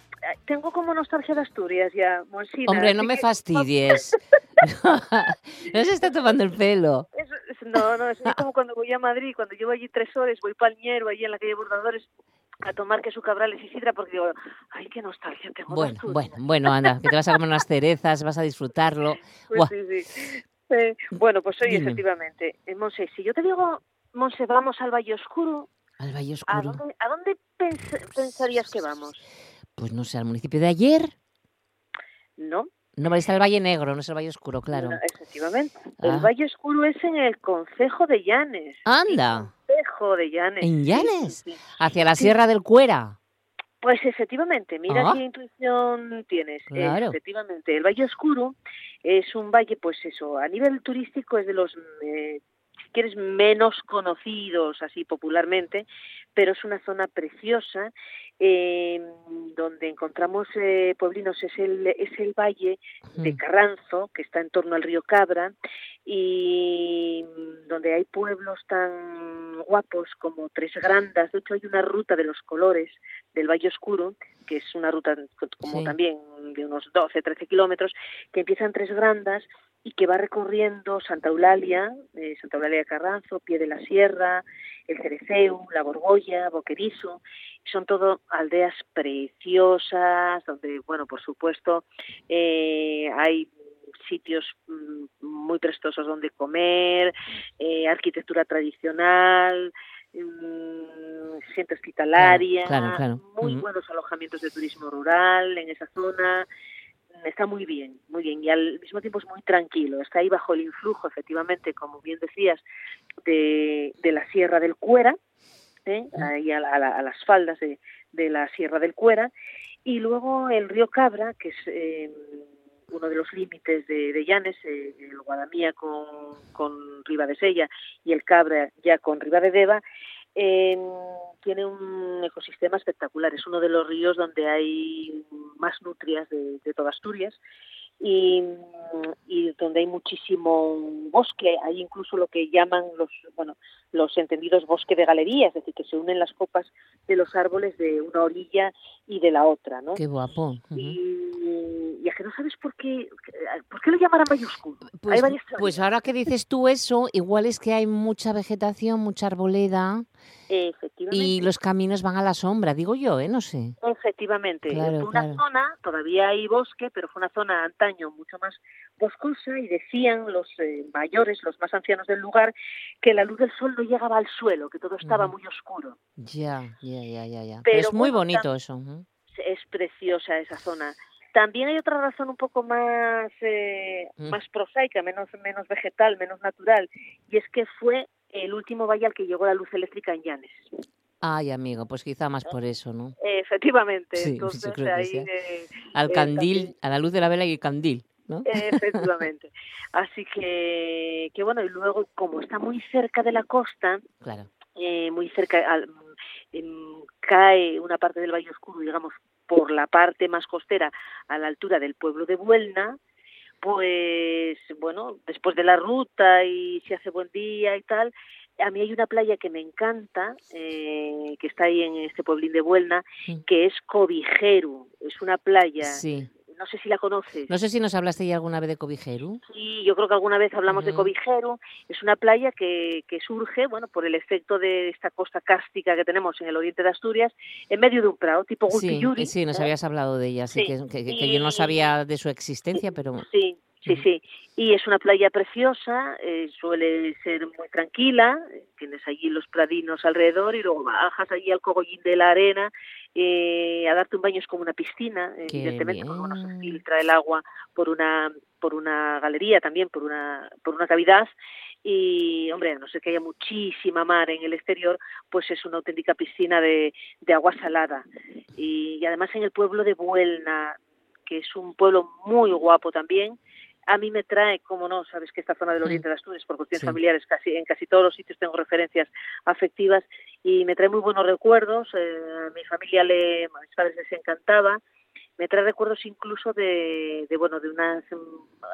tengo como nostalgia de Asturias ya, Monsina. Hombre, no me que- fastidies. no se está tomando el pelo. Es- no, no, es como cuando voy a Madrid, cuando llevo allí tres horas, voy palñero allí en la calle Bordadores a tomar queso cabrales y sidra porque digo, ay, qué nostalgia tengo Bueno, bueno, bueno, anda, que te vas a comer unas cerezas, vas a disfrutarlo. Pues Buah. sí, sí. Eh, bueno, pues hoy Dime. efectivamente, eh, Monse, si yo te digo, Monse, vamos al Valle Oscuro, Al Valle ¿a Oscuro. dónde, a dónde pens- pensarías que vamos? Pues no sé, al municipio de ayer. ¿No? No, vale, está el Valle Negro, no es el Valle Oscuro, claro. No, efectivamente. Ah. El Valle Oscuro es en el Concejo de Llanes. Anda, Concejo de Llanes. en Llanes, sí, sí. hacia la. Sierra del Cuera. Pues efectivamente, mira Ah. qué intuición tienes. Eh, Claro. efectivamente, el Valle Oscuro es un valle, pues eso, a nivel turístico es de los, eh, si quieres, menos conocidos así popularmente, pero es una zona preciosa eh, donde encontramos eh, pueblinos. Es el, es el valle de. Carranzo, que está en torno al río Cabra, y donde hay pueblos tan guapos como Tres Grandas. De hecho, hay una ruta de los colores del Valle Oscuro, que es una ruta como Sí. también de unos 12, 13 kilómetros, que empieza en Tres Grandas y que va recorriendo Santa Eulalia, eh, Santa Eulalia de Carranzo, Pie de la Sierra, el Cereceu, la Borgolla, Boquerizo. Son todo aldeas preciosas, donde, bueno, por supuesto, eh, hay sitios mm, muy prestosos donde comer, eh, arquitectura tradicional, mm, gente hospitalaria, Claro, claro, claro. muy buenos alojamientos de turismo rural en esa zona. Está muy bien, muy bien, y al mismo tiempo es muy tranquilo. Está ahí bajo el influjo, efectivamente, como bien decías, de, de la Sierra del Cuera, ¿eh? ahí a, la- a la- a las faldas de, de la Sierra del Cuera, y luego el río Cabra, que es eh, uno de los límites de, de Llanes, eh, el Guadamía con, con Ribadesella y el Cabra ya con Ribadedeva, eh, tiene un ecosistema espectacular. Es uno de los ríos donde hay más nutrias de, de toda Asturias y, y donde hay muchísimo bosque. Hay incluso lo que llaman los bueno los entendidos bosque de galería, es decir, que se unen las copas de los árboles de una orilla y de la otra, ¿no? Qué guapo. Y, y a que no sabes por qué, por qué lo llamarán hay Pues, pues ahora que dices tú eso, igual es que hay mucha vegetación, mucha arboleda Efectivamente. y los caminos van a la sombra, digo yo, ¿eh? No sé. Efectivamente, Claro, fue una claro. zona, todavía hay bosque, pero fue una zona antaño mucho más boscosa y decían los eh, mayores, los más ancianos del lugar, que la luz del sol no llegaba al suelo, que todo estaba muy oscuro. Ya, ya, ya, ya, ya. Pero, es muy bonito tam- eso. Es preciosa esa zona. También hay otra razón un poco más, eh, Mm. más prosaica, menos, menos vegetal, menos natural, y es que fue el último valle al que llegó la luz eléctrica en Llanes. Ay, amigo, pues quizá más por eso, ¿no? Efectivamente, Sí, entonces ahí... sí. eh, Al eh, candil, a la luz de la vela y el candil, ¿no? Efectivamente. Así que, que bueno, y luego como está muy cerca de la costa, Claro. eh, muy cerca, al- em, cae una parte del Valle Oscuro, digamos, por la parte más costera a la altura del pueblo de Buelna, pues bueno, después de la ruta y si hace buen día y tal, a mí hay una playa que me encanta, eh, que está ahí en este pueblín de Buelna, que es Cobijeru. Es una playa Sí. No sé si la conoces. No sé si nos hablaste ya alguna vez de Cobijeru. Sí, yo creo que alguna vez hablamos de Cobijeru. Es una playa que, que surge, bueno, por el efecto de esta costa cárstica que tenemos en el oriente de Asturias, en medio de un prado, tipo Sí, Gulpiyuri. sí, nos ¿eh? habías hablado de ella, sí, Sí, que, que- que yo no sabía de su existencia, pero Sí, sí, sí. Y es una playa preciosa, eh, suele ser muy tranquila, eh, tienes allí los pradinos alrededor y luego bajas allí al cogollín de la arena eh, a darte un baño, es como una piscina, Qué evidentemente, porque bueno, se filtra el agua por una por una galería también, por una por una cavidad y hombre, a no ser que haya muchísima mar en el exterior, pues es una auténtica piscina de, de agua salada. Y, y además en el pueblo de Buelna, que es un pueblo muy guapo también, a mí me trae, como no, sabes que esta zona del oriente de Asturias, por cuestiones Sí. familiares, casi en casi todos los sitios tengo referencias afectivas y me trae muy buenos recuerdos. eh, a mi familia, le, a mis padres les encantaba. Me trae recuerdos incluso de, de bueno, de unas,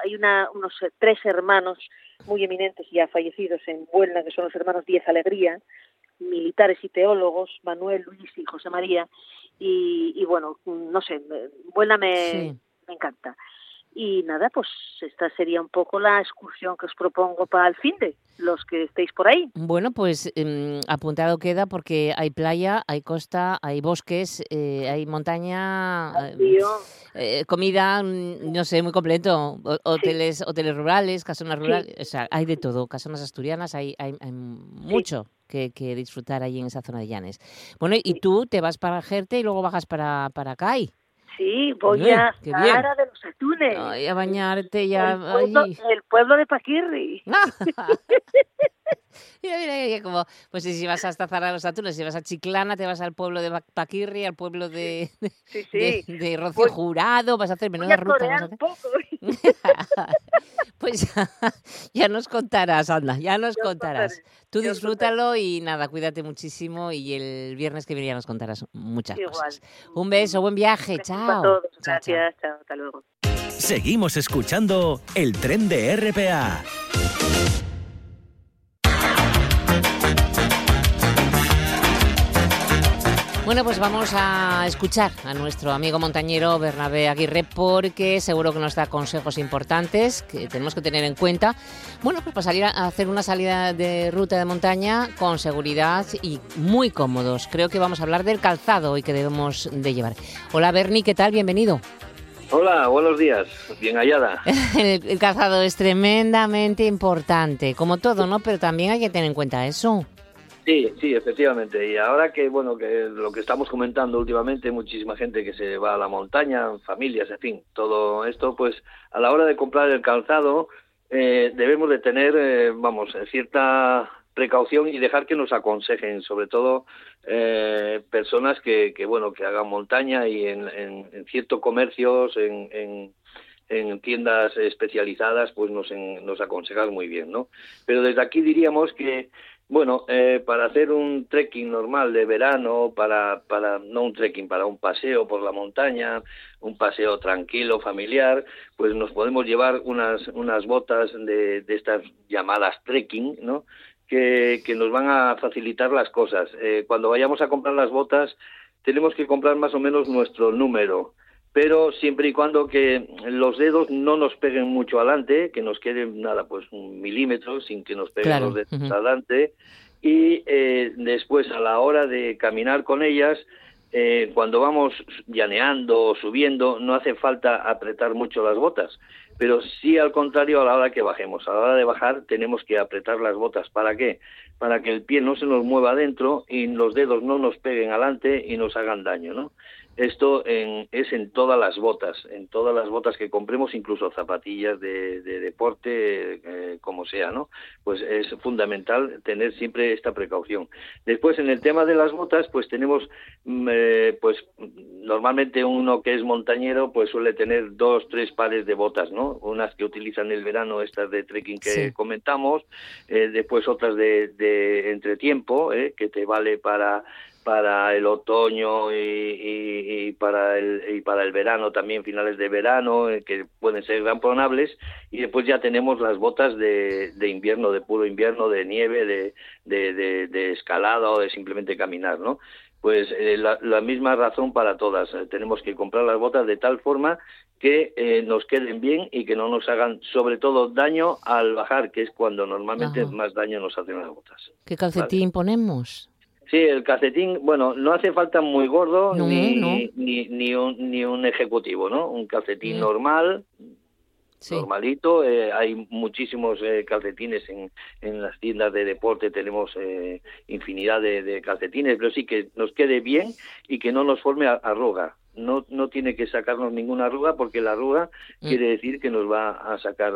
hay una, unos eh, tres hermanos muy eminentes ya fallecidos en Buelna, que son los hermanos Diez Alegría, militares y teólogos, Manuel, Luis y José María. Y, y bueno, no sé, me- Buelna me, Sí. me encanta. Y nada, pues esta sería un poco la excursión que os propongo para el fin de los que estéis por ahí. Bueno, pues em, apuntado queda porque hay playa, hay costa, hay bosques, eh, hay montaña, eh, río. eh, comida, mm, no sé, muy completo. Hoteles, hoteles rurales, casonas Sí. rurales, o sea, hay de todo. Casonas asturianas, hay, hay, hay mucho que, que disfrutar ahí en esa zona de Llanes. Bueno, y tú te vas para Jerte y luego bajas para, para CAI. Sí, voy Uy, a bien. Zara de los Atunes. Ay, a bañarte ya. el, pueblo, el pueblo de Paquirri. Mira, mira, mira, como, pues si vas hasta Zara de los Atunes, si vas a Chiclana, te vas al pueblo de Paquirri, al pueblo de, de, sí. de- de Rocío Voy- Jurado, vas a hacer Voy menuda a ruta. vas a hacer. poco. Pues ya nos contarás, anda, ya nos contarás. Tú disfrútalo y nada, cuídate muchísimo y el viernes que viene ya nos contarás muchas Igual. cosas. Un beso, buen viaje, chao. todos. Chao, chao. Gracias, chao, hasta luego. Seguimos escuchando el tren de RPA. Bueno, pues vamos a escuchar a nuestro amigo montañero Bernabé Aguirre porque seguro que nos da consejos importantes que tenemos que tener en cuenta. Bueno, pues para salir a hacer una salida de ruta de montaña con seguridad y muy cómodos. Creo que vamos a hablar del calzado y que debemos de llevar. Hola Bernie, ¿qué tal? Bienvenido. Hola, buenos días. Bien hallada. El, el calzado es tremendamente importante, como todo, ¿no? Pero también hay que tener en cuenta eso. Sí, sí, efectivamente. Y ahora que, bueno, que lo que estamos comentando últimamente, muchísima gente que se va a la montaña, familias, en fin, todo esto, pues a la hora de comprar el calzado eh, debemos de tener, eh, vamos, eh, cierta precaución y dejar que nos aconsejen, sobre todo eh, personas que, que, bueno, que hagan montaña y en, en, ciertos comercios, en, en en tiendas especializadas, pues nos, en, nos aconsejan muy bien, ¿no? Pero desde aquí diríamos que, bueno, eh, para hacer un trekking normal de verano, para, para, no un trekking, para un paseo por la montaña, un paseo tranquilo, familiar, pues nos podemos llevar unas, unas botas de, de estas llamadas trekking, ¿no? Que, que nos van a facilitar las cosas. Eh, cuando vayamos a comprar las botas, tenemos que comprar más o menos nuestro número pero siempre y cuando que los dedos no nos peguen mucho adelante, que nos queden nada, pues un milímetro sin que nos peguen Claro, los dedos adelante y eh, después a la hora de caminar con ellas, eh, cuando vamos llaneando o subiendo, no hace falta apretar mucho las botas, pero sí al contrario a la hora que bajemos. A la hora de bajar tenemos que apretar las botas. ¿Para qué? Para que el pie no se nos mueva adentro y los dedos no nos peguen adelante y nos hagan daño, ¿no? Esto en- es en todas las botas, en todas las botas que compremos, incluso zapatillas de, de deporte, eh, como sea, ¿no? Pues es fundamental tener siempre esta precaución. Después, en el tema de las botas, pues tenemos, mm, eh, pues normalmente uno que es montañero, pues suele tener dos, tres pares de botas, ¿no? Unas que utilizan el verano, estas de trekking que Sí. comentamos, eh, después otras de, de entretiempo, ¿eh? que te vale para para el otoño y, para el y para el verano también finales de verano eh, que pueden ser ramponables y después ya tenemos las botas de, de invierno de puro invierno de nieve de, de, de, escalada o de simplemente caminar no pues eh, la, misma razón para todas. Eh, tenemos que comprar las botas de tal forma que nos queden bien y que no nos hagan sobre todo daño al bajar que es cuando normalmente más daño nos hacen las botas. Qué calcetín ponemos Sí, el calcetín, bueno, no hace falta muy gordo ni, Ni, ni, un, ni un ejecutivo, ¿no? Un calcetín normal, normalito. Eh, hay muchísimos eh, calcetines en, en las tiendas de deporte, tenemos eh, infinidad de, calcetines, pero sí que nos quede bien y que no nos forme arruga. No, no tiene que sacarnos ninguna arruga porque la arruga mm. quiere decir que nos va a sacar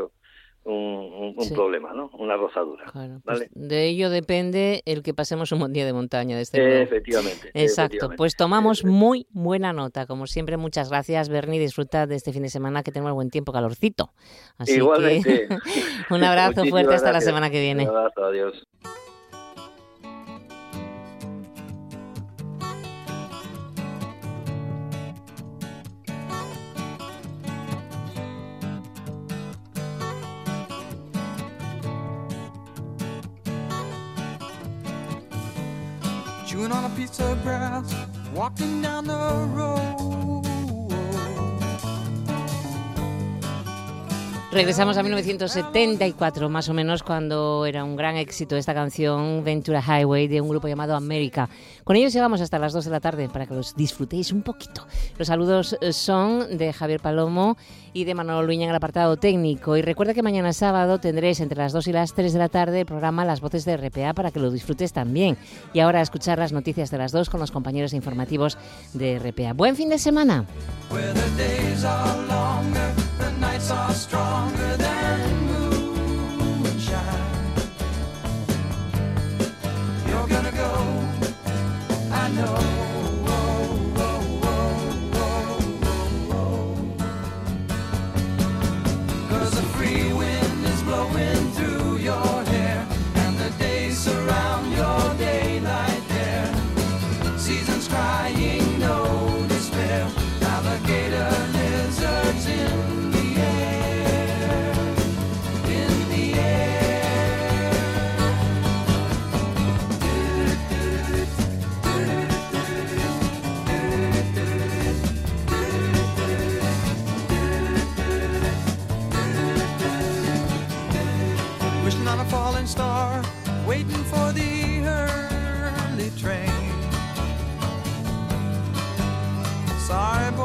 un, problema, ¿no? Una rozadura. Pues de ello depende el que pasemos un buen día de montaña. De este efectivamente. Exacto. Pues tomamos muy buena nota. Como siempre, muchas gracias, Bernie. Disfruta de este fin de semana que tenemos buen tiempo, calorcito. Así que un abrazo fuerte hasta la semana que viene. Un abrazo, adiós. On a piece of grass, walking down the road. Regresamos a 1974, más o menos, cuando era un gran éxito esta canción Ventura Highway de un grupo llamado América. Con ellos llegamos hasta las 2 de la tarde para que los disfrutéis un poquito. Los saludos eh, son de Javier Palomo y de Manolo Luña en el apartado técnico. Y recuerda que mañana sábado tendréis entre las 2 y las 3 de la tarde el programa Las Voces de RPA para que lo disfrutes también. Y ahora escuchar las noticias de las 2 con los compañeros informativos de RPA. Buen fin de semana. Nights are stronger than moonshine. You're gonna go, I know. falling star, Bible.